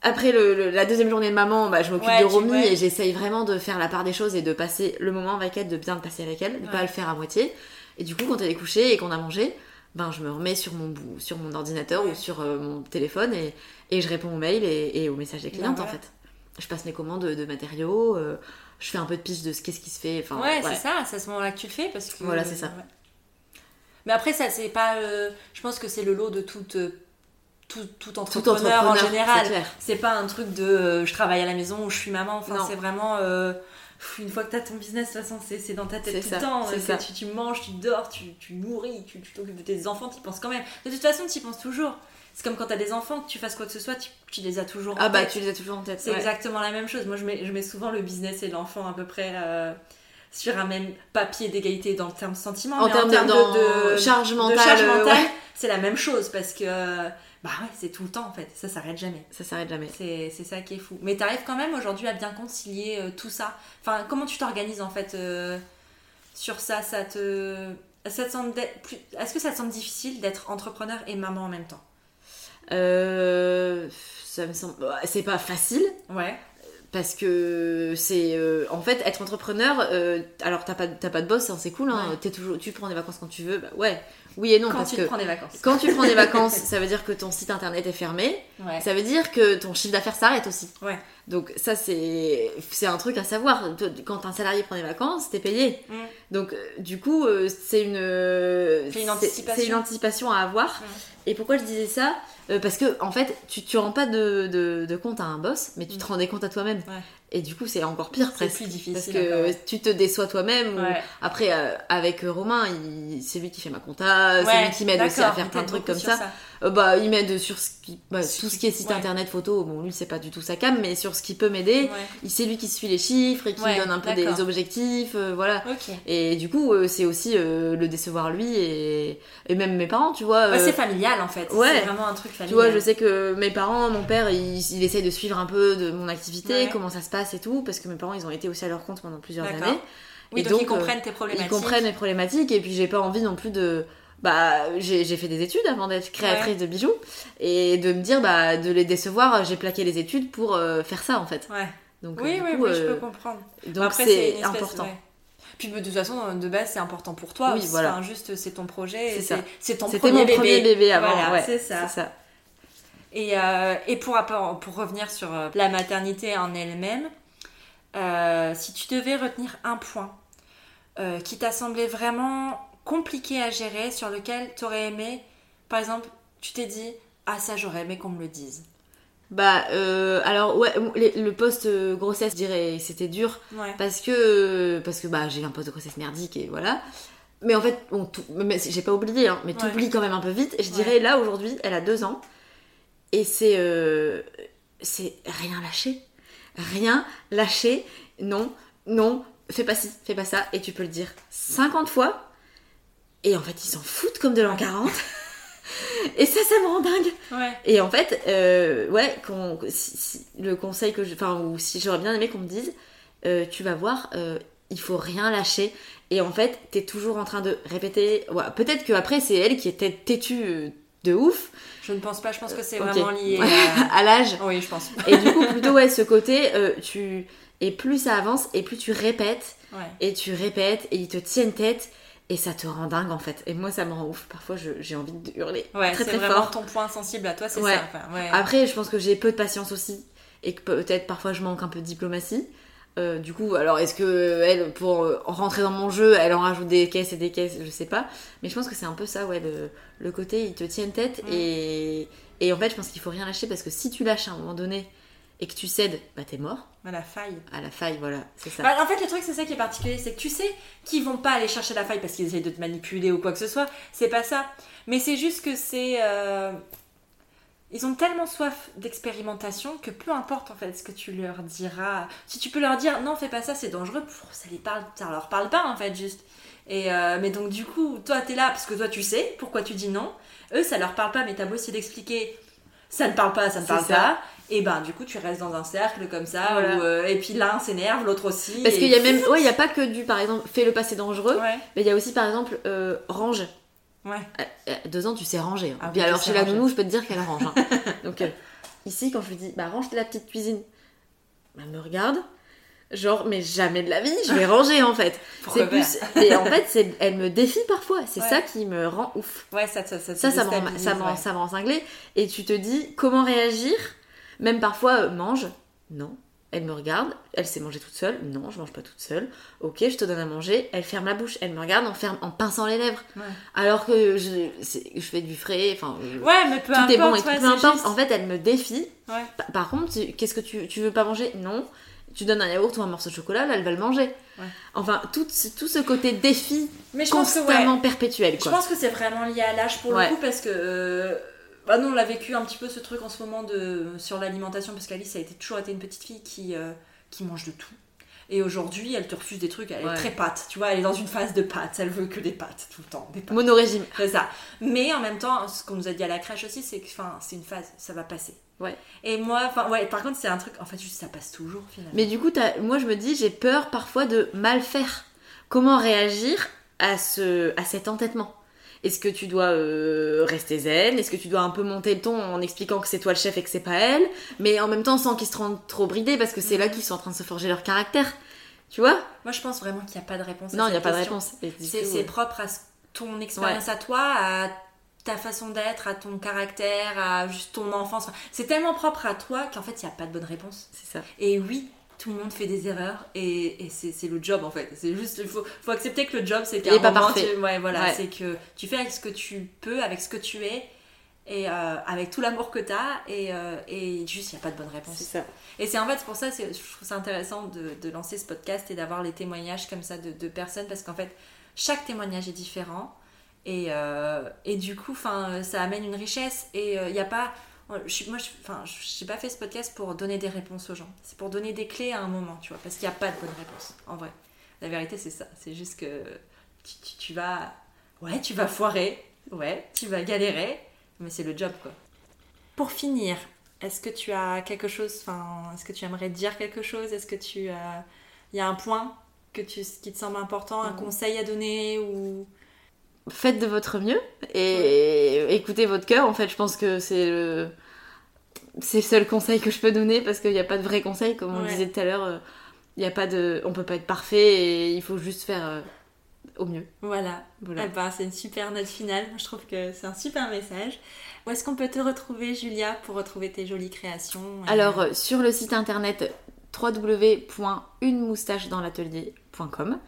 Après le, la deuxième journée de maman, bah, je m'occupe de Romy et j'essaye vraiment de faire la part des choses et de passer le moment avec elle, de bien le passer avec elle, de pas le faire à moitié. Et du coup, quand elle est couchée et qu'on a mangé, ben, je me remets sur mon, sur mon ordinateur ou sur euh, mon téléphone et, et, je réponds aux mails et, aux messages des clientes en fait. Je passe mes commandes de, matériaux, euh, je fais un peu de pitch de ce qu'est-ce qui se fait. Enfin, ouais, c'est ça, c'est à ce moment-là que tu le fais parce que. Voilà, c'est ça. Mais après, ça, c'est pas. Euh, je pense que c'est le lot de toute tout, entrepreneur, en général. C'est pas un truc de euh, je travaille à la maison ou je suis maman. Enfin, c'est vraiment. Euh, une fois que tu as ton business, de toute façon, c'est dans ta tête tout le temps. Tu, tu, manges, tu dors, tu, tu nourris, tu t'occupes de tes enfants, tu penses quand même. De toute façon, tu y penses toujours. C'est comme quand tu as des enfants, que tu fasses quoi que ce soit, tu, les as toujours en ah, bah, tu les as toujours en tête. C'est exactement la même chose. Moi, je mets, je mets souvent le business et l'enfant à peu près. Euh, sur un même papier d'égalité dans le terme sentiment, en, termes, de, de, charge mentale, c'est la même chose parce que bah ouais, c'est tout le temps en fait, ça s'arrête jamais. Ça s'arrête jamais. C'est ça qui est fou. Mais t'arrives quand même aujourd'hui à bien concilier euh, tout ça. Enfin, comment tu t'organises en fait euh, sur ça? Ça te. Ça semble Est-ce que ça te semble difficile d'être entrepreneur et maman en même temps? Euh, Ça me semble. Bah, c'est pas facile. Ouais parce que c'est en fait être entrepreneur alors t'as pas pas de boss hein, c'est cool hein, es toujours tu prends des vacances quand tu veux bah ouais oui et non. Quand parce tu que prends des vacances. Quand tu prends des vacances, ça veut dire que ton site internet est fermé. Ça veut dire que ton chiffre d'affaires s'arrête aussi. Ouais. Donc ça c'est un truc à savoir. Quand un salarié prend des vacances, t'es payé. Mm. Donc euh, du coup euh, c'est une anticipation. Une anticipation à avoir. Et pourquoi je disais ça? Euh, Parce que en fait tu tu rends pas de, de, de compte à un boss, mais tu te mm. rends des comptes à toi-même. Et du coup, c'est encore pire presque. plus difficile. Parce que tu te déçois toi-même. Après, après, avec Romain, c'est lui qui fait ma compta, c'est lui qui m'aide aussi à faire plein de trucs comme ça. Euh, bah, il m'aide sur ce qui, bah, tout ce qui est site internet, photo. Bon, lui, c'est pas du tout sa cam, mais sur ce qui peut m'aider, c'est lui qui suit les chiffres et qui donne un peu des objectifs, euh, voilà. Et du coup, euh, c'est aussi le décevoir lui et, et même mes parents, tu vois. c'est familial en fait. C'est vraiment un truc familial. Tu vois, je sais que mes parents, mon père, il, il essaye de suivre un peu de mon activité, comment ça se passe et tout, parce que mes parents, ils ont été aussi à leur compte pendant plusieurs années. et donc, ils comprennent tes problématiques. Ils comprennent mes problématiques et puis j'ai pas envie non plus de bah j'ai fait des études avant d'être créatrice de bijoux. Et de me dire bah de les décevoir j'ai plaqué les études pour euh, faire ça en fait. Ouais. Donc oui, oui, oui, je peux comprendre. donc c'est important. puis de toute façon de base c'est important pour toi oui voilà. juste c'est ton projet c'est c'est ton premier, mon bébé. premier bébé. avant ouais, c'est ça. ça. Et, euh, et pour, pour revenir sur euh, la maternité en elle-même, si tu devais retenir un point qui t'a semblé vraiment compliqué à gérer sur lequel tu aurais aimé, par exemple, tu t'es dit, ah ça j'aurais aimé qu'on me le dise bah euh, alors ouais le poste euh, grossesse je dirais c'était dur. Parce que parce que bah j'ai un poste de grossesse merdique et voilà. Mais en fait bon j'ai pas oublié hein, mais t'oublies quand même un peu vite. Je dirais là aujourd'hui elle a deux ans. Et c'est euh, c'est rien lâcher rien lâcher non non fais pas ci fais pas ça. Et tu peux le dire 50 fois et en fait, ils s'en foutent comme de l'an 40. et ça, ça me rend dingue. Et en fait, euh, ouais, le conseil que je. Enfin, ou si j'aurais bien aimé qu'on me dise, euh, tu vas voir, euh, il faut rien lâcher. Et en fait, t'es toujours en train de répéter. Ouais, Peut-être qu'après, c'est elle qui était têtue de ouf. Je ne pense pas, je pense que c'est vraiment lié à, l'âge. Oui, je pense. et du coup, plutôt, ouais, ce côté, tu. Et plus ça avance, et plus tu répètes, et tu répètes, et ils te tiennent tête. Et ça te rend dingue en fait. Et moi ça me rend ouf. Parfois j'ai envie de hurler ouais, très très vraiment ton point sensible à toi, c'est ça. Après je pense que j'ai peu de patience aussi. Et que peut-être parfois je manque un peu de diplomatie. Euh, du coup, alors est-ce que elle, pour euh, rentrer dans mon jeu, elle en rajoute des caisses et des caisses, je sais pas. Mais je pense que c'est un peu ça, ouais, le, le côté, il te tient tête Mm. et, et en fait, je pense qu'il faut rien lâcher parce que si tu lâches à un moment donné et que tu cèdes, bah t'es mort. À la faille. À la faille, voilà, c'est ça. Bah, en fait, le truc, c'est ça qui est particulier, c'est que tu sais qu'ils vont pas aller chercher la faille parce qu'ils essayent de te manipuler ou quoi que ce soit. C'est pas ça. Mais c'est juste que c'est. euh, Ils ont tellement soif d'expérimentation que peu importe en fait ce que tu leur diras. Si tu peux leur dire non, fais pas ça, c'est dangereux, ça les parle, ça leur parle pas en fait, juste. Et euh, mais donc, du coup, toi, t'es là parce que toi, tu sais pourquoi tu dis non? Eux, ça leur parle pas, mais t'as beau essayer d'expliquer ça ne parle pas, ça ne parle ça. pas. Et ben, du coup, tu restes dans un cercle comme ça. Voilà. où, euh, et puis l'un s'énerve, l'autre aussi. Parce qu'il y a même, ouais, il y a pas que du, par exemple, fais le passé dangereux, Ouais, mais il y a aussi, par exemple, euh, range. ouais. À- à deux ans, tu sais ranger. hein. Ah Puis oui, alors, chez la nounou, je peux te dire qu'elle range. hein. Donc, euh, ici, quand je lui dis, bah, range la petite cuisine, bah, elle me regarde. Genre, mais jamais de la vie, je vais ranger en fait. C'est plus. Et en fait, c'est, elle me défie parfois. C'est Ouais. ça qui me rend ouf. Ouais, ça, ça, ça, Ça, ça me rend, ça me rend- ça me rend cinglé. Et tu te dis, comment réagir? Même parfois, euh, mange. Non. Elle me regarde. Elle sait manger toute seule. Non, je mange pas toute seule. Ok, je te donne à manger. Elle ferme la bouche. Elle me regarde en, ferme, en pinçant les lèvres. Ouais. Alors que je, je fais du frais. Enfin, je- Ouais, mais peu tout importe. est bon et tout, ouais, peu c'est importe. juste- En fait, elle me défie. Ouais. Pa- Par contre, qu'est-ce que tu, tu veux pas manger? Non. Tu donnes un yaourt ou un morceau de chocolat, là, elle va le manger. Ouais. Enfin, tout, ce- tout ce côté défi Mais je pense que ouais. constamment perpétuel. Je pense que c'est vraiment lié à l'âge pour Ouais. le coup parce que. euh, Bah nous on l'a vécu un petit peu ce truc en ce moment de sur l'alimentation parce qu'Alice a été toujours été une petite fille qui euh, qui mange de tout. Et aujourd'hui, elle te refuse des trucs, elle est très pâte, tu vois, elle est dans une phase de pâte, elle veut que des pâtes tout le temps, des. Monorégime. C'est ça. Mais en même temps, ce qu'on nous a dit à la crèche aussi, c'est que c'est une phase, ça va passer. Ouais. Et moi, enfin, ouais, par contre, c'est un truc, en fait, juste ça passe toujours finalement. Mais du coup, moi je me dis, j'ai peur parfois de mal faire. Comment réagir à, ce, à cet entêtement? Est-ce que tu dois euh, rester zen? Est-ce que tu dois un peu monter le ton en expliquant que c'est toi le chef et que c'est pas elle? Mais en même temps sans qu'ils se rendent trop bridés parce que c'est là qu'ils sont en train de se forger leur caractère. Tu vois? Moi, je pense vraiment qu'il n'y a pas de réponse. Non, il n'y a pas de réponse. C'est propre à ton expérience à toi, à ta façon d'être, à ton caractère, à juste ton enfance. C'est tellement propre à toi qu'en fait, il n'y a pas de bonne réponse. C'est ça. Et oui, tout le monde fait des erreurs et, et c'est le job en fait. C'est juste, il faut, faut accepter que le job, c'est qu'à pas moment, parfait. tu- ouais, voilà, Ouais. c'est que tu fais avec ce que tu peux, avec ce que tu es. Et euh, avec tout l'amour que tu as, et, euh, et juste, il n'y a pas de bonne réponse. C'est ça. Et c'est en fait pour ça, c'est- je trouve ça intéressant de, de lancer ce podcast et d'avoir les témoignages comme ça de, de personnes parce qu'en fait, chaque témoignage est différent et, euh, et du coup, ça amène une richesse et il n'y a pas. Je, moi, je, j'ai pas fait ce podcast pour donner des réponses aux gens. C'est pour donner des clés à un moment, tu vois, parce qu'il n'y a pas de bonne réponse, en vrai. La vérité, c'est ça. C'est juste que tu, tu- tu vas, ouais, tu vas foirer, ouais, tu vas galérer, mais c'est le job, quoi. Pour finir, est-ce que tu as quelque chose, enfin, est-ce que tu aimerais dire quelque chose? Est-ce que tu il y a un point que tu, qui te semble important, un Mhm. conseil à donner ou Faites de votre mieux et écoutez votre cœur. En fait, je pense que c'est le... c'est le seul conseil que je peux donner parce qu'il n'y a pas de vrai conseil, comme on Ouais. disait tout à l'heure. euh, Il y a pas de, on peut pas être parfait et il faut juste faire euh, au mieux. voilà. Voilà. Eh ben, c'est une super note finale. Je trouve que c'est un super message. Où est-ce qu'on peut te retrouver, Julia, pour retrouver tes jolies créations et- Alors, euh, sur le site internet www.unemoustachedanslatelier.com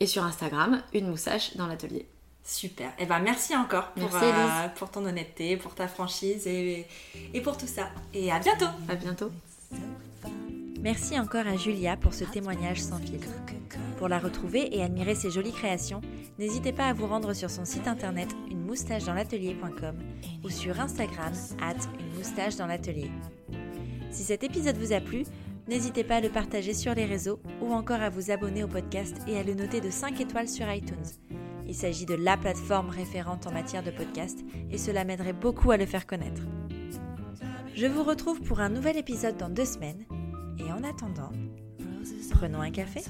et sur Instagram, une moustache dans l'atelier. Super. Eh ben, merci encore pour, Merci, Elise. pour ton honnêteté, pour ta franchise et, et pour tout ça. Et à bientôt. À bientôt. Merci encore à Julia pour ce témoignage sans filtre. Pour la retrouver et admirer ses jolies créations, n'hésitez pas à vous rendre sur son site internet une moustache dans l'atelier.com ou sur Instagram at une moustache dans l'atelier. Si cet épisode vous a plu, n'hésitez pas à le partager sur les réseaux ou encore à vous abonner au podcast et à le noter de 5 étoiles sur iTunes. Il s'agit de la plateforme référente en matière de podcast et cela m'aiderait beaucoup à le faire connaître. Je vous retrouve pour un nouvel épisode dans deux semaines et en attendant, prenons un café.